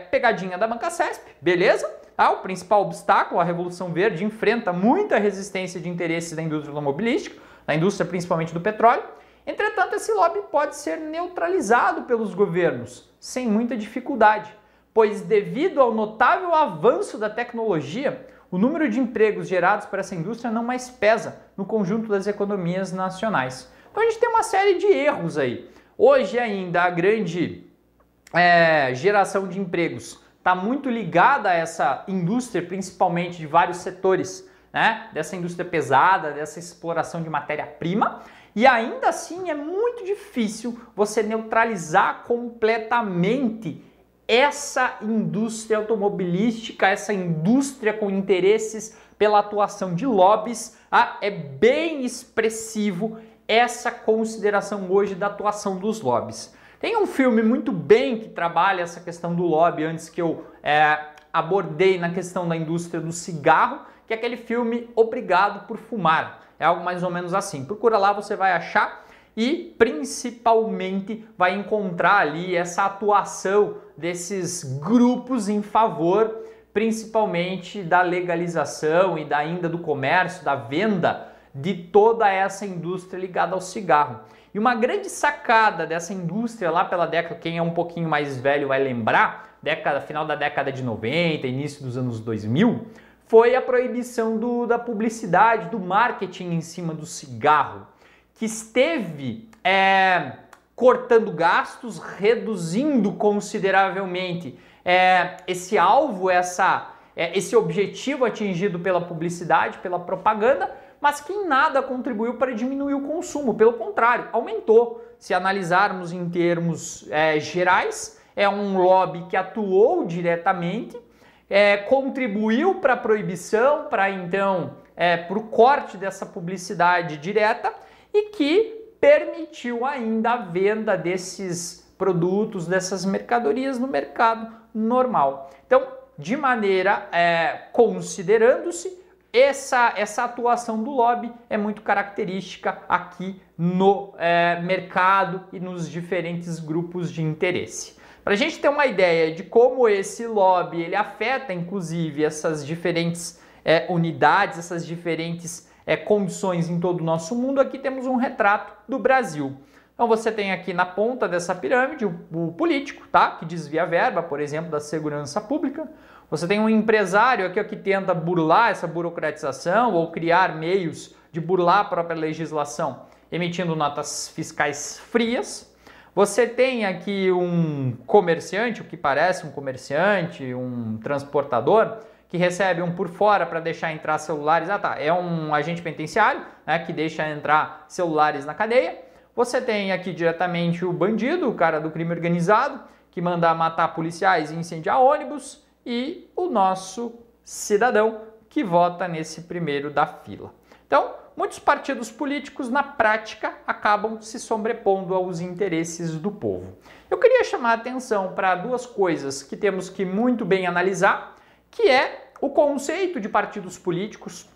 pegadinha da banca CESP, beleza? Tá? O principal obstáculo à revolução verde enfrenta muita resistência de interesses da indústria automobilística, da indústria principalmente do petróleo. Entretanto, esse lobby pode ser neutralizado pelos governos sem muita dificuldade, pois devido ao notável avanço da tecnologia, o número de empregos gerados para essa indústria não mais pesa no conjunto das economias nacionais. Então a gente tem uma série de erros aí. Hoje ainda a grande é, geração de empregos está muito ligada a essa indústria, principalmente de vários setores, né? Dessa indústria pesada, dessa exploração de matéria-prima. E ainda assim é muito difícil você neutralizar completamente essa indústria automobilística, essa indústria com interesses pela atuação de lobbies, ah, é bem expressivo essa consideração hoje da atuação dos lobbies. Tem um filme muito bem que trabalha essa questão do lobby antes que eu é, abordei na questão da indústria do cigarro, que é aquele filme Obrigado por Fumar. É algo mais ou menos assim. Procura lá, você vai achar e principalmente vai encontrar ali essa atuação desses grupos em favor principalmente da legalização e da ainda do comércio, da venda de toda essa indústria ligada ao cigarro. E uma grande sacada dessa indústria lá pela década, quem é um pouquinho mais velho vai lembrar, década, final da década de 90, início dos anos 2000, foi a proibição do, da publicidade, do marketing em cima do cigarro que esteve é, cortando gastos, reduzindo consideravelmente é, esse alvo, essa, é, esse objetivo atingido pela publicidade, pela propaganda, mas que em nada contribuiu para diminuir o consumo, pelo contrário, aumentou. Se analisarmos em termos é, gerais, é um lobby que atuou diretamente, é, contribuiu para a proibição, para então é, para o corte dessa publicidade direta e que permitiu ainda a venda desses produtos, dessas mercadorias no mercado normal. Então, de maneira é, considerando-se, essa, essa atuação do lobby é muito característica aqui no é, mercado e nos diferentes grupos de interesse. Para a gente ter uma ideia de como esse lobby ele afeta, inclusive, essas diferentes é, unidades, essas diferentes é, condições em todo o nosso mundo, aqui temos um retrato do Brasil. Então você tem aqui na ponta dessa pirâmide o, o político, tá? Que desvia a verba, por exemplo, da segurança pública. Você tem um empresário aqui ó, que tenta burlar essa burocratização ou criar meios de burlar a própria legislação, emitindo notas fiscais frias. Você tem aqui um comerciante, o que parece um comerciante, um transportador, que recebe um por fora para deixar entrar celulares. Ah, tá. É um agente penitenciário né, que deixa entrar celulares na cadeia. Você tem aqui diretamente o bandido, o cara do crime organizado, que manda matar policiais e incendiar ônibus, e o nosso cidadão que vota nesse primeiro da fila. Então, muitos partidos políticos, na prática, acabam se sobrepondo aos interesses do povo. Eu queria chamar a atenção para duas coisas que temos que muito bem analisar, que é o conceito de partidos políticos,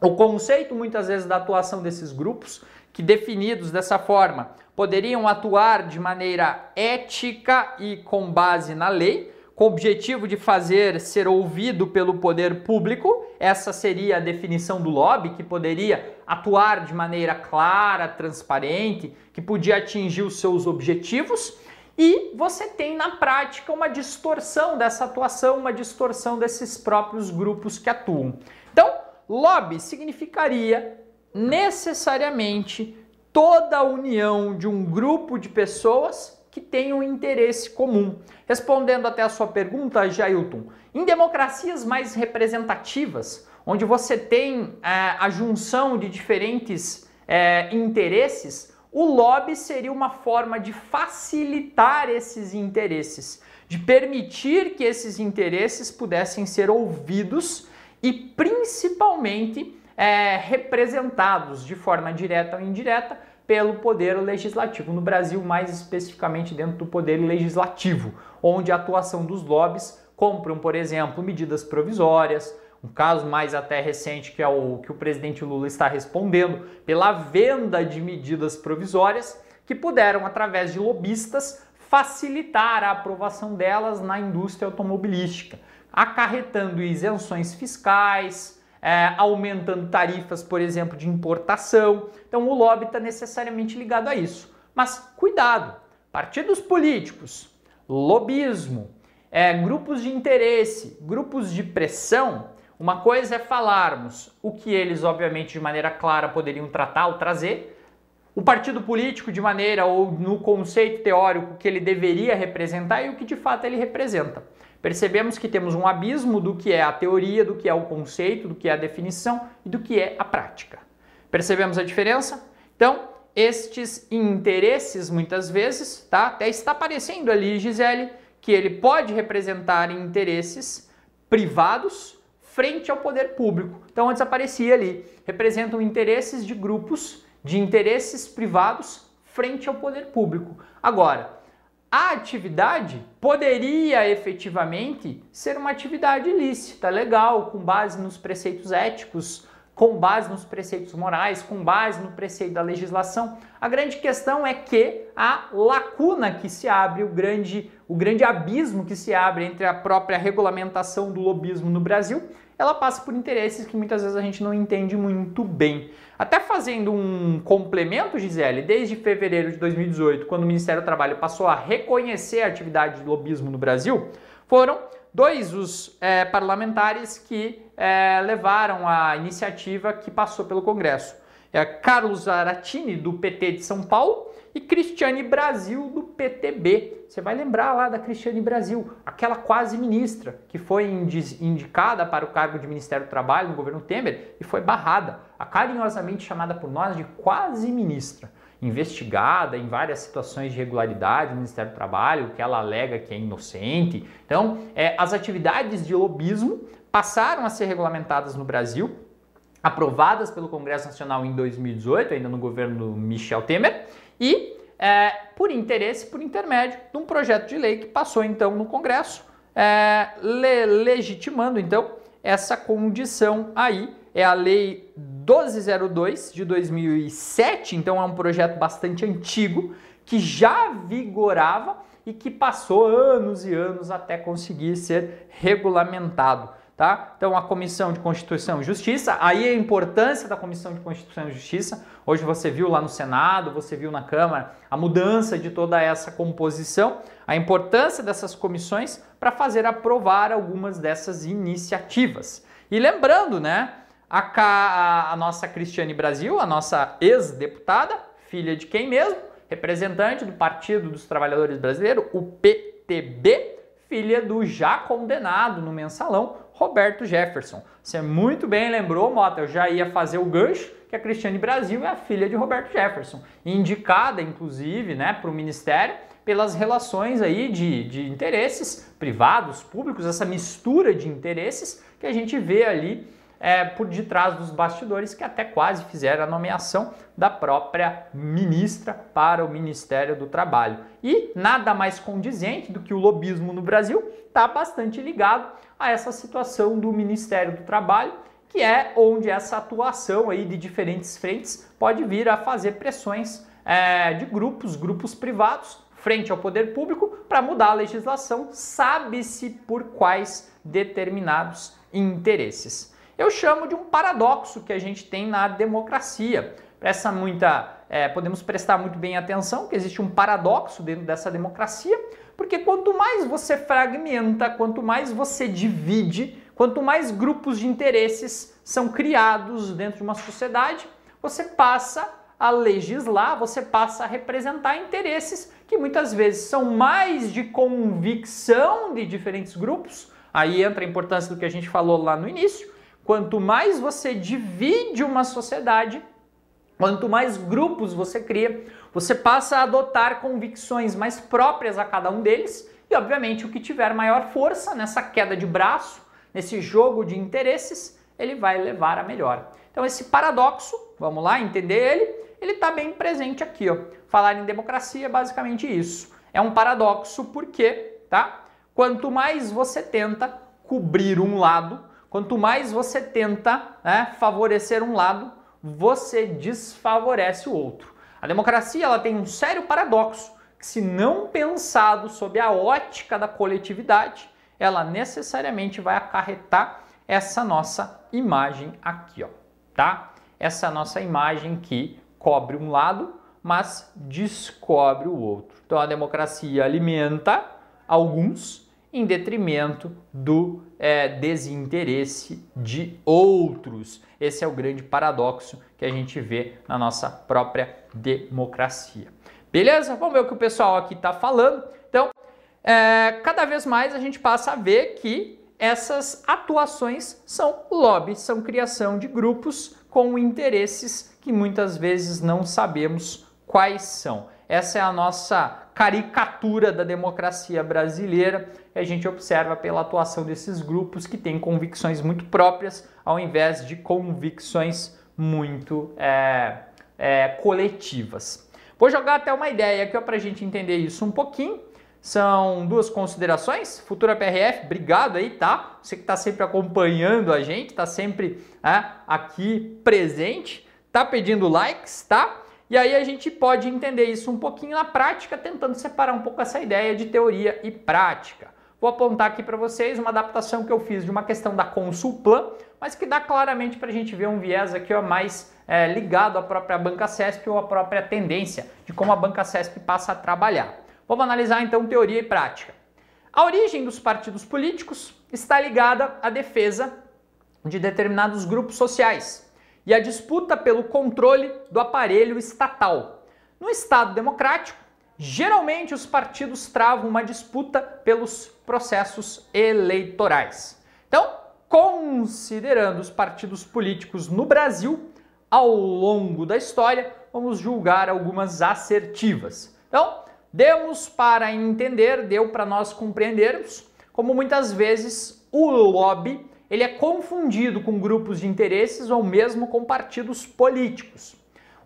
o conceito muitas vezes da atuação desses grupos, que definidos dessa forma poderiam atuar de maneira ética e com base na lei, com o objetivo de fazer ser ouvido pelo poder público. Essa seria a definição do lobby, que poderia atuar de maneira clara, transparente, que podia atingir os seus objetivos e você tem na prática uma distorção dessa atuação, uma distorção desses próprios grupos que atuam. Então, lobby significaria necessariamente toda a união de um grupo de pessoas que tem um interesse comum. Respondendo até a sua pergunta, Jailton, em democracias mais representativas, onde você tem é, a junção de diferentes é, interesses, o lobby seria uma forma de facilitar esses interesses, de permitir que esses interesses pudessem ser ouvidos e principalmente é, representados de forma direta ou indireta pelo poder legislativo. No Brasil, mais especificamente dentro do poder legislativo, onde a atuação dos lobbies compram, por exemplo, medidas provisórias, um caso mais até recente que é o que o presidente Lula está respondendo pela venda de medidas provisórias que puderam através de lobistas facilitar a aprovação delas na indústria automobilística, acarretando isenções fiscais, é, aumentando tarifas, por exemplo, de importação. Então o lobby está necessariamente ligado a isso. Mas cuidado, partidos políticos, lobismo, é, grupos de interesse, grupos de pressão. Uma coisa é falarmos o que eles, obviamente, de maneira clara poderiam tratar ou trazer, o partido político de maneira ou no conceito teórico que ele deveria representar e o que de fato ele representa. Percebemos que temos um abismo do que é a teoria, do que é o conceito, do que é a definição e do que é a prática. Percebemos a diferença? Então, estes interesses muitas vezes, tá? Até está aparecendo ali, Gisele, que ele pode representar interesses privados frente ao poder público. Então, antes aparecia ali, representam interesses de grupos de interesses privados frente ao poder público. Agora, a atividade poderia efetivamente ser uma atividade ilícita, legal, com base nos preceitos éticos, com base nos preceitos morais, com base no preceito da legislação. A grande questão é que a lacuna que se abre, o grande, o grande abismo que se abre entre a própria regulamentação do lobismo no Brasil ela passa por interesses que muitas vezes a gente não entende muito bem. Até fazendo um complemento, Gisele, desde fevereiro de 2018, quando o Ministério do Trabalho passou a reconhecer a atividade de lobismo no Brasil, foram dois os é, parlamentares que é, levaram a iniciativa que passou pelo Congresso. É Carlos Aratini, do PT de São Paulo, e Cristiane Brasil do PTB. Você vai lembrar lá da Cristiane Brasil, aquela quase ministra que foi indicada para o cargo de Ministério do Trabalho no governo Temer e foi barrada, carinhosamente chamada por nós de quase ministra, investigada em várias situações de irregularidade no Ministério do Trabalho, que ela alega que é inocente. Então, é, as atividades de lobismo passaram a ser regulamentadas no Brasil aprovadas pelo Congresso Nacional em 2018, ainda no governo Michel Temer, e é, por interesse, por intermédio de um projeto de lei que passou então no Congresso, é, le legitimando então essa condição aí. É a Lei 1202 de 2007, então é um projeto bastante antigo que já vigorava e que passou anos e anos até conseguir ser regulamentado tá? Então a Comissão de Constituição e Justiça, aí a importância da Comissão de Constituição e Justiça. Hoje você viu lá no Senado, você viu na Câmara a mudança de toda essa composição, a importância dessas comissões para fazer aprovar algumas dessas iniciativas. E lembrando, né, a, a, a nossa Cristiane Brasil, a nossa ex-deputada, filha de quem mesmo? Representante do Partido dos Trabalhadores Brasileiros, o PTB, filha do já condenado no mensalão Roberto Jefferson. Você muito bem lembrou, Mota, eu já ia fazer o gancho que a Cristiane Brasil é a filha de Roberto Jefferson, indicada inclusive né, para o Ministério pelas relações aí de, de interesses privados, públicos, essa mistura de interesses que a gente vê ali é, por detrás dos bastidores que até quase fizeram a nomeação da própria ministra para o Ministério do Trabalho. E nada mais condizente do que o lobismo no Brasil está bastante ligado a essa situação do Ministério do Trabalho, que é onde essa atuação aí de diferentes frentes pode vir a fazer pressões é, de grupos, grupos privados, frente ao poder público para mudar a legislação, sabe-se por quais determinados interesses eu chamo de um paradoxo que a gente tem na democracia. Presta muita, é, podemos prestar muito bem atenção que existe um paradoxo dentro dessa democracia, porque quanto mais você fragmenta, quanto mais você divide, quanto mais grupos de interesses são criados dentro de uma sociedade, você passa a legislar, você passa a representar interesses que muitas vezes são mais de convicção de diferentes grupos. Aí entra a importância do que a gente falou lá no início, Quanto mais você divide uma sociedade, quanto mais grupos você cria, você passa a adotar convicções mais próprias a cada um deles e, obviamente, o que tiver maior força nessa queda de braço, nesse jogo de interesses, ele vai levar a melhor. Então esse paradoxo, vamos lá entender ele, ele está bem presente aqui. Ó. Falar em democracia é basicamente isso. É um paradoxo porque, tá? Quanto mais você tenta cobrir um lado, quanto mais você tenta né, favorecer um lado, você desfavorece o outro. A democracia ela tem um sério paradoxo que, se não pensado sob a ótica da coletividade, ela necessariamente vai acarretar essa nossa imagem aqui, ó, tá? Essa nossa imagem que cobre um lado, mas descobre o outro. Então a democracia alimenta alguns em detrimento do é, desinteresse de outros. Esse é o grande paradoxo que a gente vê na nossa própria democracia. Beleza? Vamos ver o que o pessoal aqui está falando. Então, é, cada vez mais a gente passa a ver que essas atuações são lobby, são criação de grupos com interesses que muitas vezes não sabemos quais são. Essa é a nossa caricatura da democracia brasileira que a gente observa pela atuação desses grupos que têm convicções muito próprias ao invés de convicções muito é, é, coletivas. Vou jogar até uma ideia aqui para a gente entender isso um pouquinho. São duas considerações. Futura PRF, obrigado aí, tá? Você que está sempre acompanhando a gente, está sempre é, aqui presente, tá pedindo likes, tá? E aí a gente pode entender isso um pouquinho na prática, tentando separar um pouco essa ideia de teoria e prática. Vou apontar aqui para vocês uma adaptação que eu fiz de uma questão da Consulplan, mas que dá claramente para a gente ver um viés aqui ó, mais é, ligado à própria banca CESP ou à própria tendência de como a banca CESP passa a trabalhar. Vamos analisar então teoria e prática. A origem dos partidos políticos está ligada à defesa de determinados grupos sociais e à disputa pelo controle do aparelho estatal. No Estado democrático, geralmente os partidos travam uma disputa pelos processos eleitorais. Então, considerando os partidos políticos no Brasil ao longo da história, vamos julgar algumas assertivas. Então, Demos para entender, deu para nós compreendermos como muitas vezes o lobby ele é confundido com grupos de interesses ou mesmo com partidos políticos.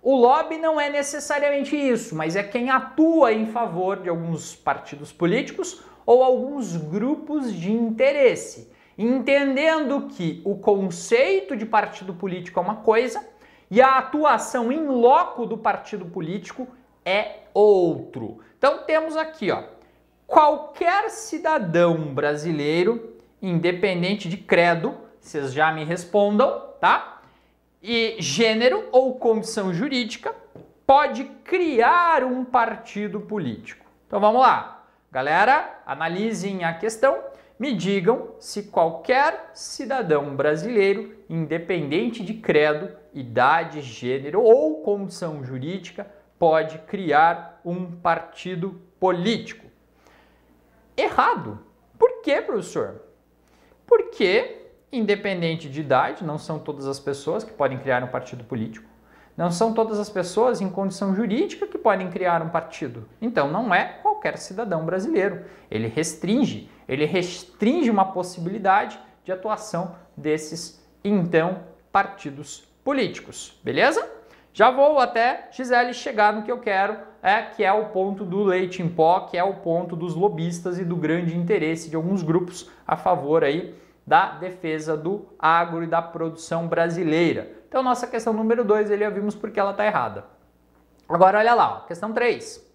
O lobby não é necessariamente isso, mas é quem atua em favor de alguns partidos políticos ou alguns grupos de interesse, entendendo que o conceito de partido político é uma coisa e a atuação em loco do partido político é outro. Então temos aqui, ó, qualquer cidadão brasileiro, independente de credo, vocês já me respondam, tá? E gênero ou condição jurídica, pode criar um partido político. Então vamos lá. Galera, analisem a questão, me digam se qualquer cidadão brasileiro, independente de credo, idade, gênero ou condição jurídica, pode criar um partido político. Errado. Por quê, professor? Porque, independente de idade, não são todas as pessoas que podem criar um partido político. Não são todas as pessoas em condição jurídica que podem criar um partido. Então, não é qualquer cidadão brasileiro. Ele restringe, ele restringe uma possibilidade de atuação desses, então, partidos políticos. Beleza? Já vou até, Gisele, chegar no que eu quero, é, que é o ponto do leite em pó, que é o ponto dos lobistas e do grande interesse de alguns grupos a favor aí da defesa do agro e da produção brasileira. Então, nossa questão número 2, ele já vimos porque ela está errada. Agora, olha lá, ó, questão 3.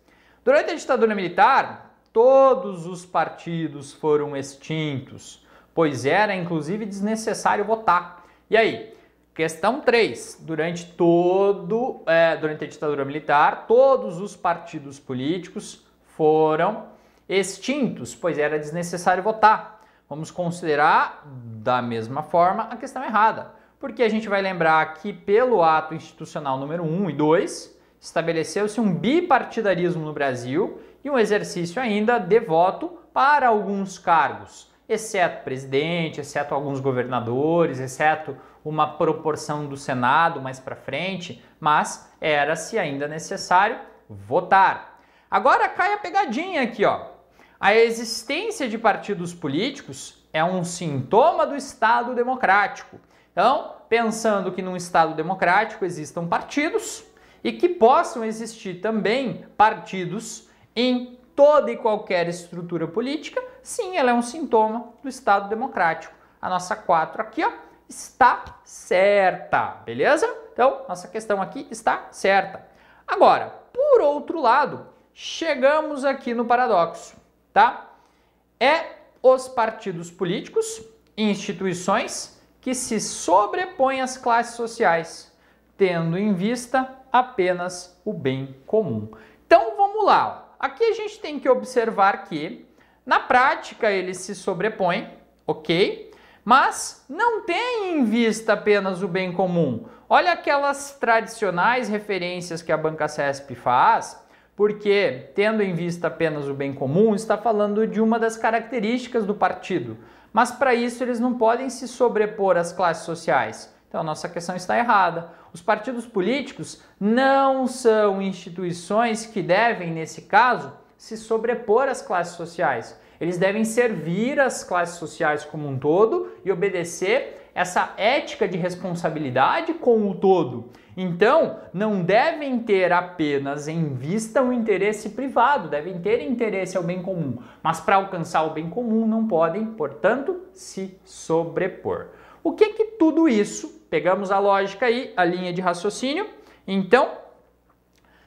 Durante a ditadura militar, todos os partidos foram extintos, pois era inclusive desnecessário votar. E aí, Questão 3. Durante todo, é, durante a ditadura militar, todos os partidos políticos foram extintos, pois era desnecessário votar. Vamos considerar da mesma forma a questão errada, porque a gente vai lembrar que pelo ato institucional número 1 e 2, estabeleceu-se um bipartidarismo no Brasil e um exercício ainda de voto para alguns cargos, exceto presidente, exceto alguns governadores, exceto uma proporção do Senado mais para frente, mas era-se ainda necessário votar. Agora cai a pegadinha aqui, ó. A existência de partidos políticos é um sintoma do Estado democrático, Então, pensando que num Estado democrático existam partidos e que possam existir também partidos em toda e qualquer estrutura política, sim, ela é um sintoma do Estado democrático. A nossa 4 aqui, ó, está certa, beleza? Então, nossa questão aqui está certa. Agora, por outro lado, chegamos aqui no paradoxo, tá? É os partidos políticos instituições que se sobrepõem às classes sociais, tendo em vista apenas o bem comum. Então, vamos lá. Aqui a gente tem que observar que, na prática, eles se sobrepõem, ok? Mas não tem em vista apenas o bem comum. Olha aquelas tradicionais referências que a banca CESP faz, porque, tendo em vista apenas o bem comum, está falando de uma das características do partido. Mas para isso eles não podem se sobrepor às classes sociais. Então nossa questão está errada. Os partidos políticos não são instituições que devem, nesse caso, se sobrepor às classes sociais. Eles devem servir as classes sociais como um todo e obedecer essa ética de responsabilidade com o todo. Então, não devem ter apenas em vista o interesse privado, devem ter interesse ao bem comum, mas para alcançar o bem comum não podem, portanto, se sobrepor. O que que tudo isso? Pegamos a lógica aí, a linha de raciocínio. Então,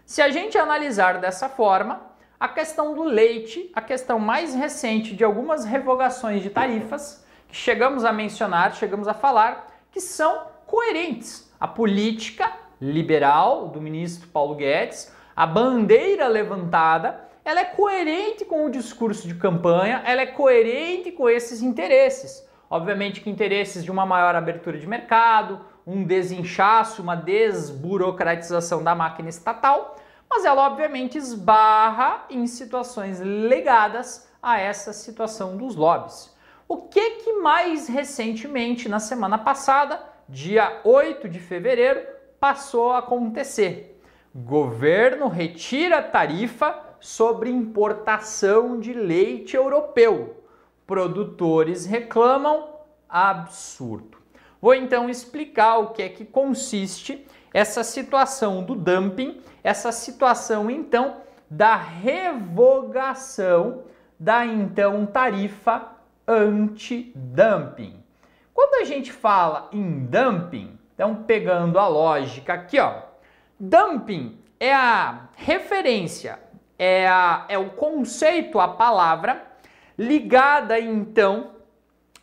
se a gente analisar dessa forma, a questão do leite, a questão mais recente de algumas revogações de tarifas que chegamos a mencionar, chegamos a falar, que são coerentes. A política liberal do ministro Paulo Guedes, a bandeira levantada, ela é coerente com o discurso de campanha, ela é coerente com esses interesses. Obviamente que interesses de uma maior abertura de mercado, um desinchaço, uma desburocratização da máquina estatal, mas ela obviamente esbarra em situações ligadas a essa situação dos lobbies. O que que mais recentemente, na semana passada, dia 8 de fevereiro, passou a acontecer? Governo retira tarifa sobre importação de leite europeu. Produtores reclamam absurdo. Vou então explicar o que é que consiste essa situação do dumping, essa situação então da revogação da então tarifa anti-dumping. Quando a gente fala em dumping, então pegando a lógica aqui, ó, dumping é a referência, é, a, é o conceito, a palavra ligada então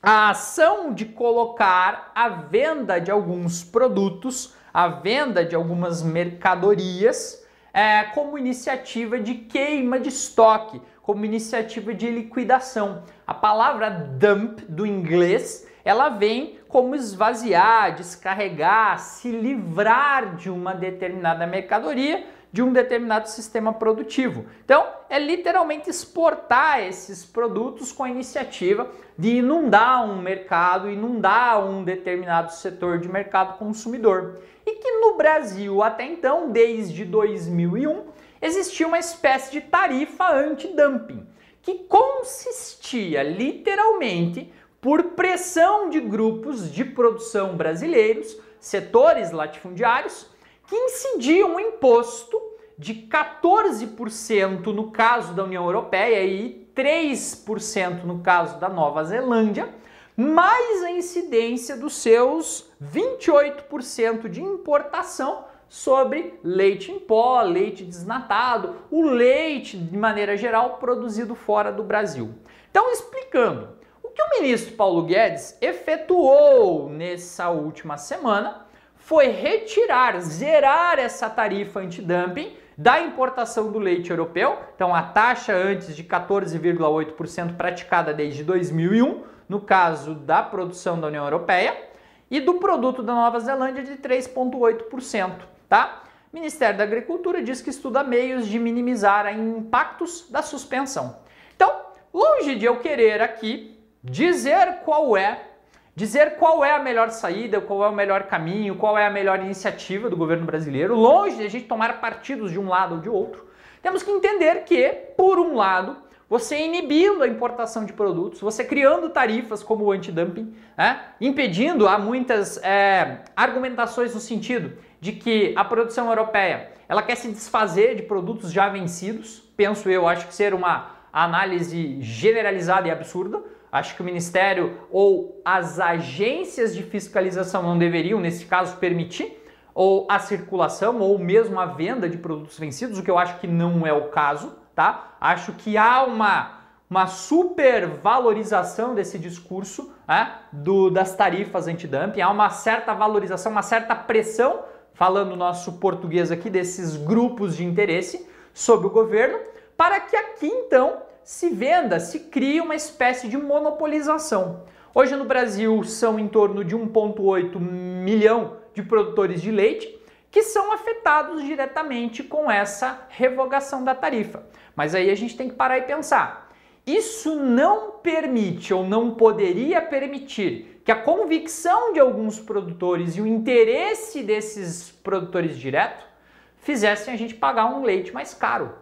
à ação de colocar a venda de alguns produtos a venda de algumas mercadorias é, como iniciativa de queima de estoque, como iniciativa de liquidação. A palavra dump do inglês ela vem como esvaziar, descarregar, se livrar de uma determinada mercadoria de um determinado sistema produtivo. Então, é literalmente exportar esses produtos com a iniciativa de inundar um mercado, inundar um determinado setor de mercado consumidor. E que no Brasil, até então, desde 2001, existia uma espécie de tarifa anti-dumping, que consistia literalmente por pressão de grupos de produção brasileiros, setores latifundiários, que incidia um imposto de 14% no caso da União Europeia e 3% no caso da Nova Zelândia, mais a incidência dos seus 28% de importação sobre leite em pó, leite desnatado, o leite de maneira geral produzido fora do Brasil. Então, explicando, o que o ministro Paulo Guedes efetuou nessa última semana foi retirar, zerar essa tarifa antidumping da importação do leite europeu. Então, a taxa antes de 14,8% praticada desde 2001, no caso da produção da União Europeia, e do produto da Nova Zelândia de 3,8%, tá? O Ministério da Agricultura diz que estuda meios de minimizar impactos da suspensão. Então, longe de eu querer aqui dizer qual é dizer qual é a melhor saída, qual é o melhor caminho, qual é a melhor iniciativa do governo brasileiro, longe de a gente tomar partidos de um lado ou de outro, temos que entender que, por um lado, você inibindo a importação de produtos, você criando tarifas como o antidumping, né? impedindo há muitas é, argumentações no sentido de que a produção europeia ela quer se desfazer de produtos já vencidos. Penso eu, acho que ser uma análise generalizada e absurda. Acho que o Ministério ou as agências de fiscalização não deveriam, nesse caso, permitir ou a circulação ou mesmo a venda de produtos vencidos, o que eu acho que não é o caso, tá? Acho que há uma, uma supervalorização desse discurso né, do, das tarifas antidumping, há uma certa valorização, uma certa pressão, falando nosso português aqui, desses grupos de interesse sobre o governo, para que aqui então se venda, se crie uma espécie de monopolização. Hoje no Brasil são em torno de 1,8 milhão de produtores de leite que são afetados diretamente com essa revogação da tarifa. Mas aí a gente tem que parar e pensar. Isso não permite ou não poderia permitir que a convicção de alguns produtores e o interesse desses produtores direto fizessem a gente pagar um leite mais caro.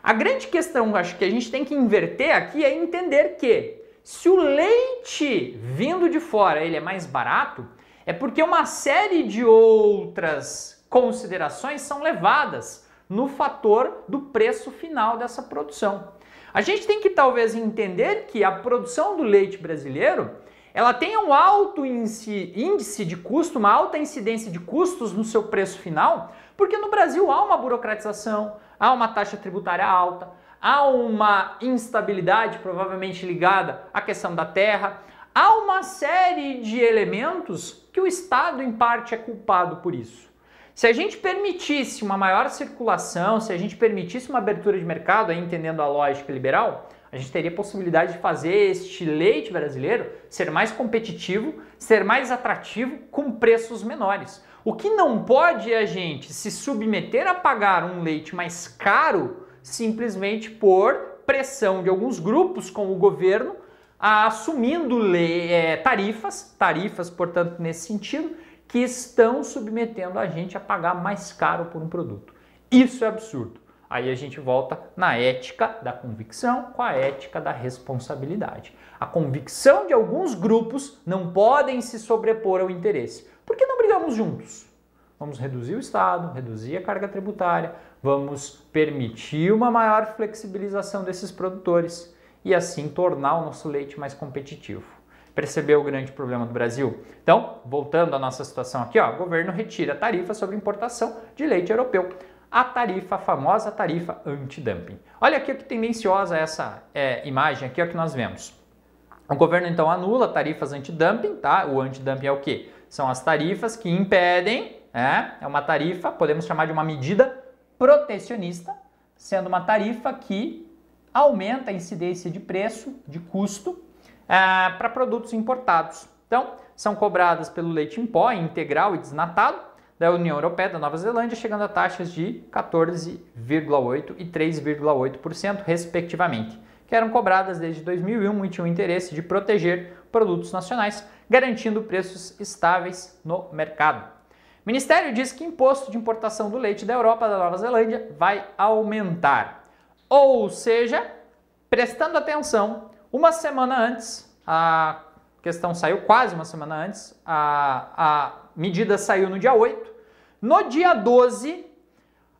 A grande questão, acho que a gente tem que inverter aqui é entender que se o leite vindo de fora ele é mais barato, é porque uma série de outras considerações são levadas no fator do preço final dessa produção. A gente tem que talvez entender que a produção do leite brasileiro ela tem um alto índice, de custo, uma alta incidência de custos no seu preço final, porque no Brasil há uma burocratização, há uma taxa tributária alta, há uma instabilidade provavelmente ligada à questão da terra, há uma série de elementos que o Estado em parte é culpado por isso. Se a gente permitisse uma maior circulação, se a gente permitisse uma abertura de mercado, aí entendendo a lógica liberal, a gente teria possibilidade de fazer este leite brasileiro ser mais competitivo, ser mais atrativo com preços menores. O que não pode é a gente se submeter a pagar um leite mais caro simplesmente por pressão de alguns grupos, como o governo, assumindo é, tarifas, tarifas, portanto, nesse sentido, que estão submetendo a gente a pagar mais caro por um produto. Isso é absurdo. Aí a gente volta na ética da convicção com a ética da responsabilidade. A convicção de alguns grupos não podem se sobrepor ao interesse. Por que não brigamos juntos? Vamos reduzir o Estado, reduzir a carga tributária, vamos permitir uma maior flexibilização desses produtores e assim tornar o nosso leite mais competitivo. Percebeu o grande problema do Brasil? Então, voltando à nossa situação aqui, ó, o governo retira a tarifa sobre importação de leite europeu a tarifa, a famosa tarifa antidumping. Olha aqui que tendenciosa essa é, imagem aqui, o que nós vemos. O governo então anula tarifas antidumping, tá? O antidumping é o que? São as tarifas que impedem, é, é uma tarifa, podemos chamar de uma medida protecionista, sendo uma tarifa que aumenta a incidência de preço, de custo, é, para produtos importados. Então, são cobradas pelo leite em pó, integral e desnatado, da União Europeia, da Nova Zelândia, chegando a taxas de 14,8% e 3,8%, respectivamente, que eram cobradas desde 2001 e tinham interesse de proteger produtos nacionais, garantindo preços estáveis no mercado. O Ministério diz que o imposto de importação do leite da Europa da Nova Zelândia vai aumentar. Ou seja, prestando atenção, uma semana antes, a questão saiu quase uma semana antes, a, a medida saiu no dia 8, no dia 12,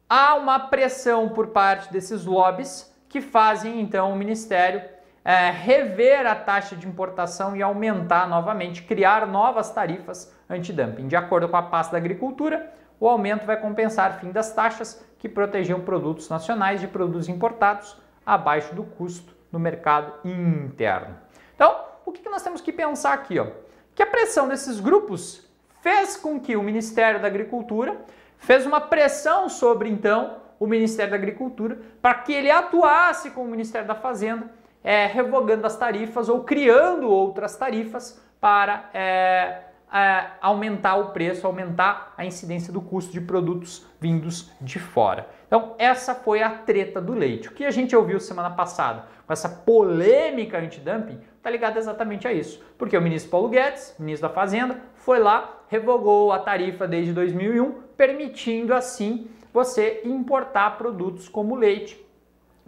há uma pressão por parte desses lobbies que fazem então o Ministério é, rever a taxa de importação e aumentar novamente, criar novas tarifas antidumping. De acordo com a pasta da Agricultura, o aumento vai compensar fim das taxas que protegiam produtos nacionais de produtos importados abaixo do custo no mercado interno. Então, o que nós temos que pensar aqui? Ó? Que a pressão desses grupos fez com que o Ministério da Agricultura fez uma pressão sobre então o Ministério da Agricultura para que ele atuasse com o Ministério da Fazenda, é, revogando as tarifas ou criando outras tarifas para é, é, aumentar o preço, aumentar a incidência do custo de produtos vindos de fora. Então, essa foi a treta do leite. O que a gente ouviu semana passada com essa polêmica antidumping está ligado exatamente a isso. Porque o ministro Paulo Guedes, ministro da Fazenda, foi lá, revogou a tarifa desde 2001, permitindo assim você importar produtos como leite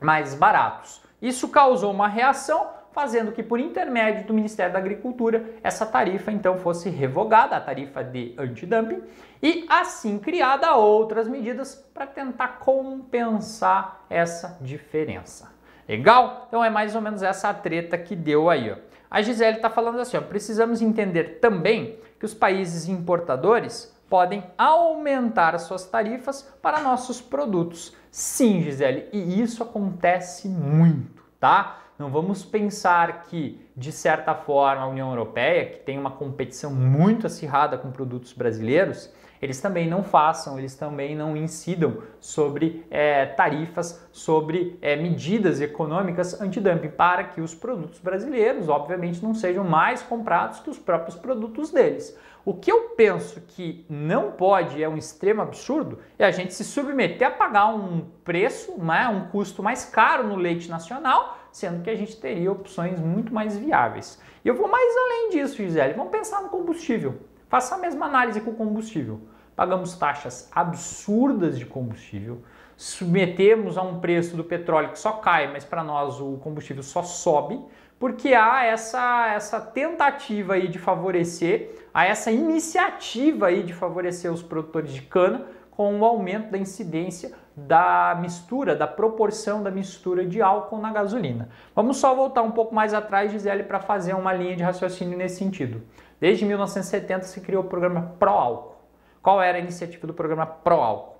mais baratos. Isso causou uma reação, fazendo que por intermédio do Ministério da Agricultura essa tarifa então fosse revogada, a tarifa de antidumping, e assim criada outras medidas para tentar compensar essa diferença. Legal? Então é mais ou menos essa treta que deu aí. Ó. A Gisele está falando assim: ó, precisamos entender também que os países importadores podem aumentar suas tarifas para nossos produtos. Sim, Gisele, e isso acontece muito, tá? Não vamos pensar que, de certa forma, a União Europeia, que tem uma competição muito acirrada com produtos brasileiros, eles também não façam, eles também não incidam sobre é, tarifas, sobre é, medidas econômicas antidumping, para que os produtos brasileiros, obviamente, não sejam mais comprados que os próprios produtos deles. O que eu penso que não pode, é um extremo absurdo, é a gente se submeter a pagar um preço, né, um custo mais caro no leite nacional, sendo que a gente teria opções muito mais viáveis. E eu vou mais além disso, Gisele. Vamos pensar no combustível. Faça a mesma análise com o combustível pagamos taxas absurdas de combustível, submetemos a um preço do petróleo que só cai, mas para nós o combustível só sobe, porque há essa, essa tentativa aí de favorecer, há essa iniciativa aí de favorecer os produtores de cana com o aumento da incidência da mistura, da proporção da mistura de álcool na gasolina. Vamos só voltar um pouco mais atrás, Gisele, para fazer uma linha de raciocínio nesse sentido. Desde 1970 se criou o programa Pro Álcool qual era a iniciativa do programa Álcool?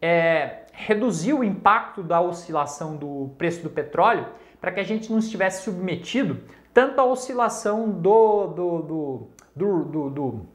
É reduzir o impacto da oscilação do preço do petróleo para que a gente não estivesse submetido tanto à oscilação do, do, do, do, do, do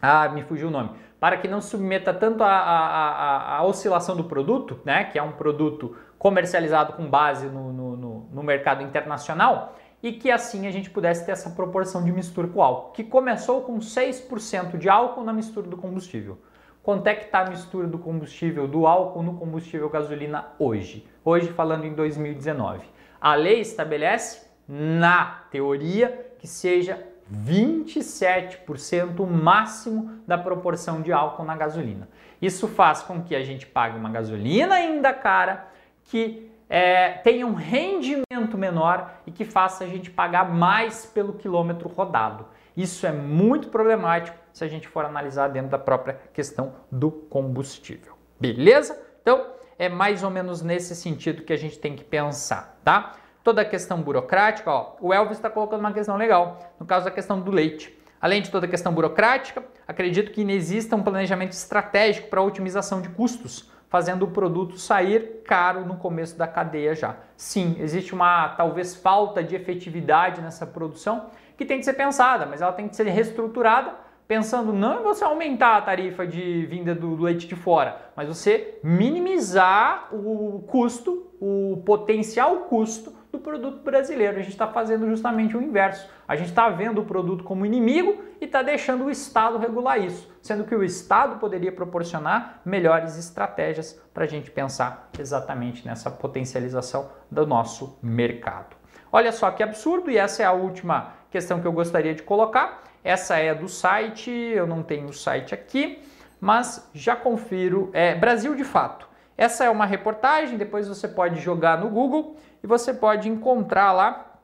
ah, me fugiu o nome, para que não submeta tanto a, a, a, a, oscilação do produto, né, que é um produto comercializado com base no, no, no, mercado internacional, e que assim a gente pudesse ter essa proporção de mistura com álcool, que começou com 6% de álcool na mistura do combustível. Quanto é que está a mistura do combustível, do álcool no combustível gasolina hoje? Hoje falando em 2019. A lei estabelece, na teoria, que seja 27% máximo da proporção de álcool na gasolina. Isso faz com que a gente pague uma gasolina ainda cara, que é, tenha um rendimento menor e que faça a gente pagar mais pelo quilômetro rodado. Isso é muito problemático se a gente for analisar dentro da própria questão do combustível. Beleza? Então, é mais ou menos nesse sentido que a gente tem que pensar, tá? Toda a questão burocrática, ó, o Elvis está colocando uma questão legal, no caso da questão do leite. Além de toda a questão burocrática, acredito que exista um planejamento estratégico para otimização de custos fazendo o produto sair caro no começo da cadeia já. Sim, existe uma talvez falta de efetividade nessa produção que tem que ser pensada, mas ela tem que ser reestruturada pensando não em você aumentar a tarifa de vinda do leite de fora, mas você minimizar o custo, o potencial custo do produto brasileiro. A gente está fazendo justamente o inverso. A gente está vendo o produto como inimigo e está deixando o Estado regular isso, sendo que o Estado poderia proporcionar melhores estratégias para a gente pensar exatamente nessa potencialização do nosso mercado. Olha só que absurdo, e essa é a última questão que eu gostaria de colocar. Essa é do site, eu não tenho o site aqui, mas já confiro. É Brasil de Fato. Essa é uma reportagem, depois você pode jogar no Google e você pode encontrar lá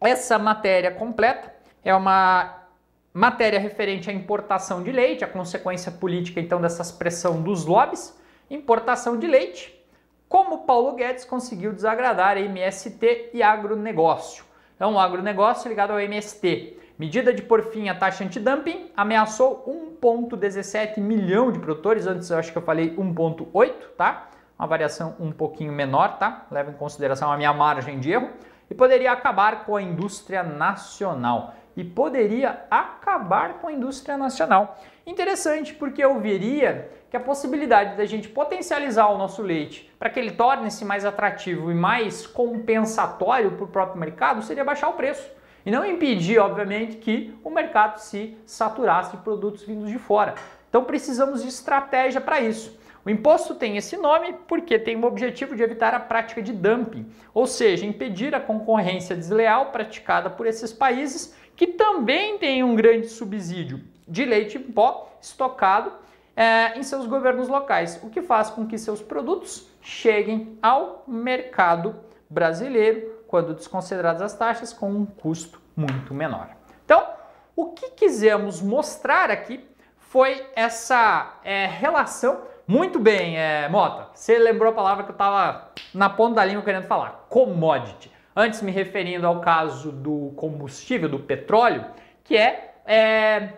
essa matéria completa. É uma matéria referente à importação de leite, a consequência política então dessa pressão dos lobbies, importação de leite, como Paulo Guedes conseguiu desagradar a MST e agronegócio. Então, o agronegócio ligado ao MST. Medida de por fim a taxa antidumping ameaçou 1,17 milhão de produtores. Antes eu acho que eu falei 1,8, tá? Uma variação um pouquinho menor, tá? Leva em consideração a minha margem de erro. E poderia acabar com a indústria nacional. E poderia acabar com a indústria nacional. Interessante, porque eu veria que a possibilidade da gente potencializar o nosso leite para que ele torne-se mais atrativo e mais compensatório para o próprio mercado seria baixar o preço e não impedir, obviamente, que o mercado se saturasse de produtos vindos de fora. Então precisamos de estratégia para isso. O imposto tem esse nome porque tem o objetivo de evitar a prática de dumping, ou seja, impedir a concorrência desleal praticada por esses países que também têm um grande subsídio de leite em pó estocado é, em seus governos locais, o que faz com que seus produtos cheguem ao mercado brasileiro, quando desconsideradas as taxas, com um custo muito menor. Então, o que quisemos mostrar aqui foi essa é, relação. Muito bem, é, Mota, você lembrou a palavra que eu estava na ponta da língua querendo falar: commodity. Antes, me referindo ao caso do combustível, do petróleo, que é, é,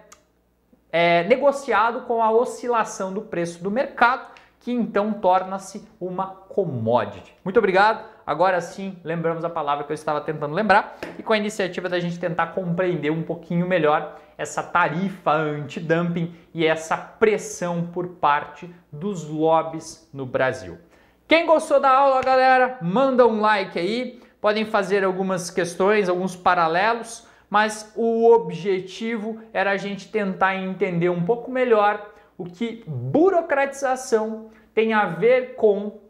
é negociado com a oscilação do preço do mercado, que então torna-se uma commodity. Muito obrigado. Agora sim, lembramos a palavra que eu estava tentando lembrar e com a iniciativa da gente tentar compreender um pouquinho melhor essa tarifa anti-dumping e essa pressão por parte dos lobbies no Brasil. Quem gostou da aula, galera, manda um like aí. Podem fazer algumas questões, alguns paralelos, mas o objetivo era a gente tentar entender um pouco melhor o que burocratização tem a ver com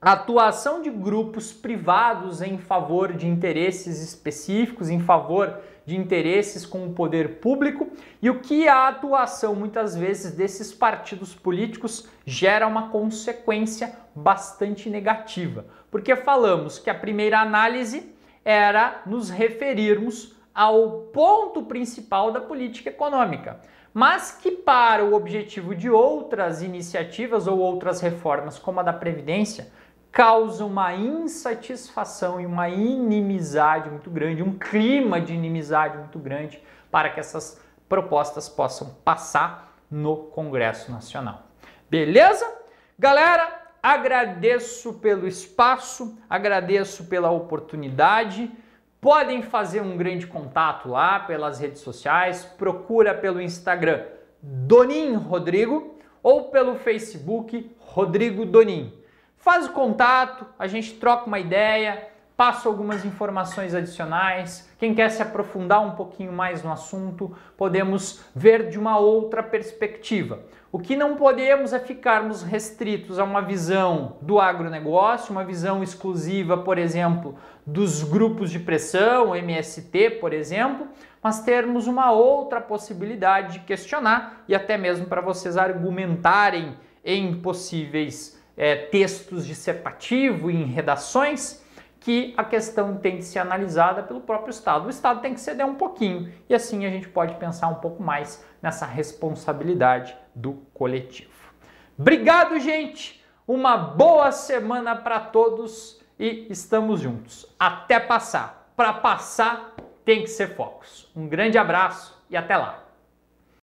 atuação de grupos privados em favor de interesses específicos, em favor de interesses com o poder público e o que a atuação muitas vezes desses partidos políticos gera uma consequência bastante negativa. Porque falamos que a primeira análise era nos referirmos ao ponto principal da política econômica, mas que para o objetivo de outras iniciativas ou outras reformas, como a da Previdência, causa uma insatisfação e uma inimizade muito grande, um clima de inimizade muito grande para que essas propostas possam passar no Congresso Nacional. Beleza? Galera, agradeço pelo espaço, agradeço pela oportunidade. Podem fazer um grande contato lá pelas redes sociais, procura pelo Instagram Donin Rodrigo ou pelo Facebook Rodrigo Donin. Faz o contato, a gente troca uma ideia, passa algumas informações adicionais. Quem quer se aprofundar um pouquinho mais no assunto, podemos ver de uma outra perspectiva. O que não podemos é ficarmos restritos a uma visão do agronegócio, uma visão exclusiva, por exemplo, dos grupos de pressão, MST, por exemplo, mas termos uma outra possibilidade de questionar e até mesmo para vocês argumentarem em possíveis é, textos dissertativo, em redações, que a questão tem que ser analisada pelo próprio Estado. O Estado tem que ceder um pouquinho e assim a gente pode pensar um pouco mais nessa responsabilidade do coletivo. Obrigado, gente! Uma boa semana para todos e estamos juntos. Até passar. Para passar, tem que ser focos. Um grande abraço e até lá!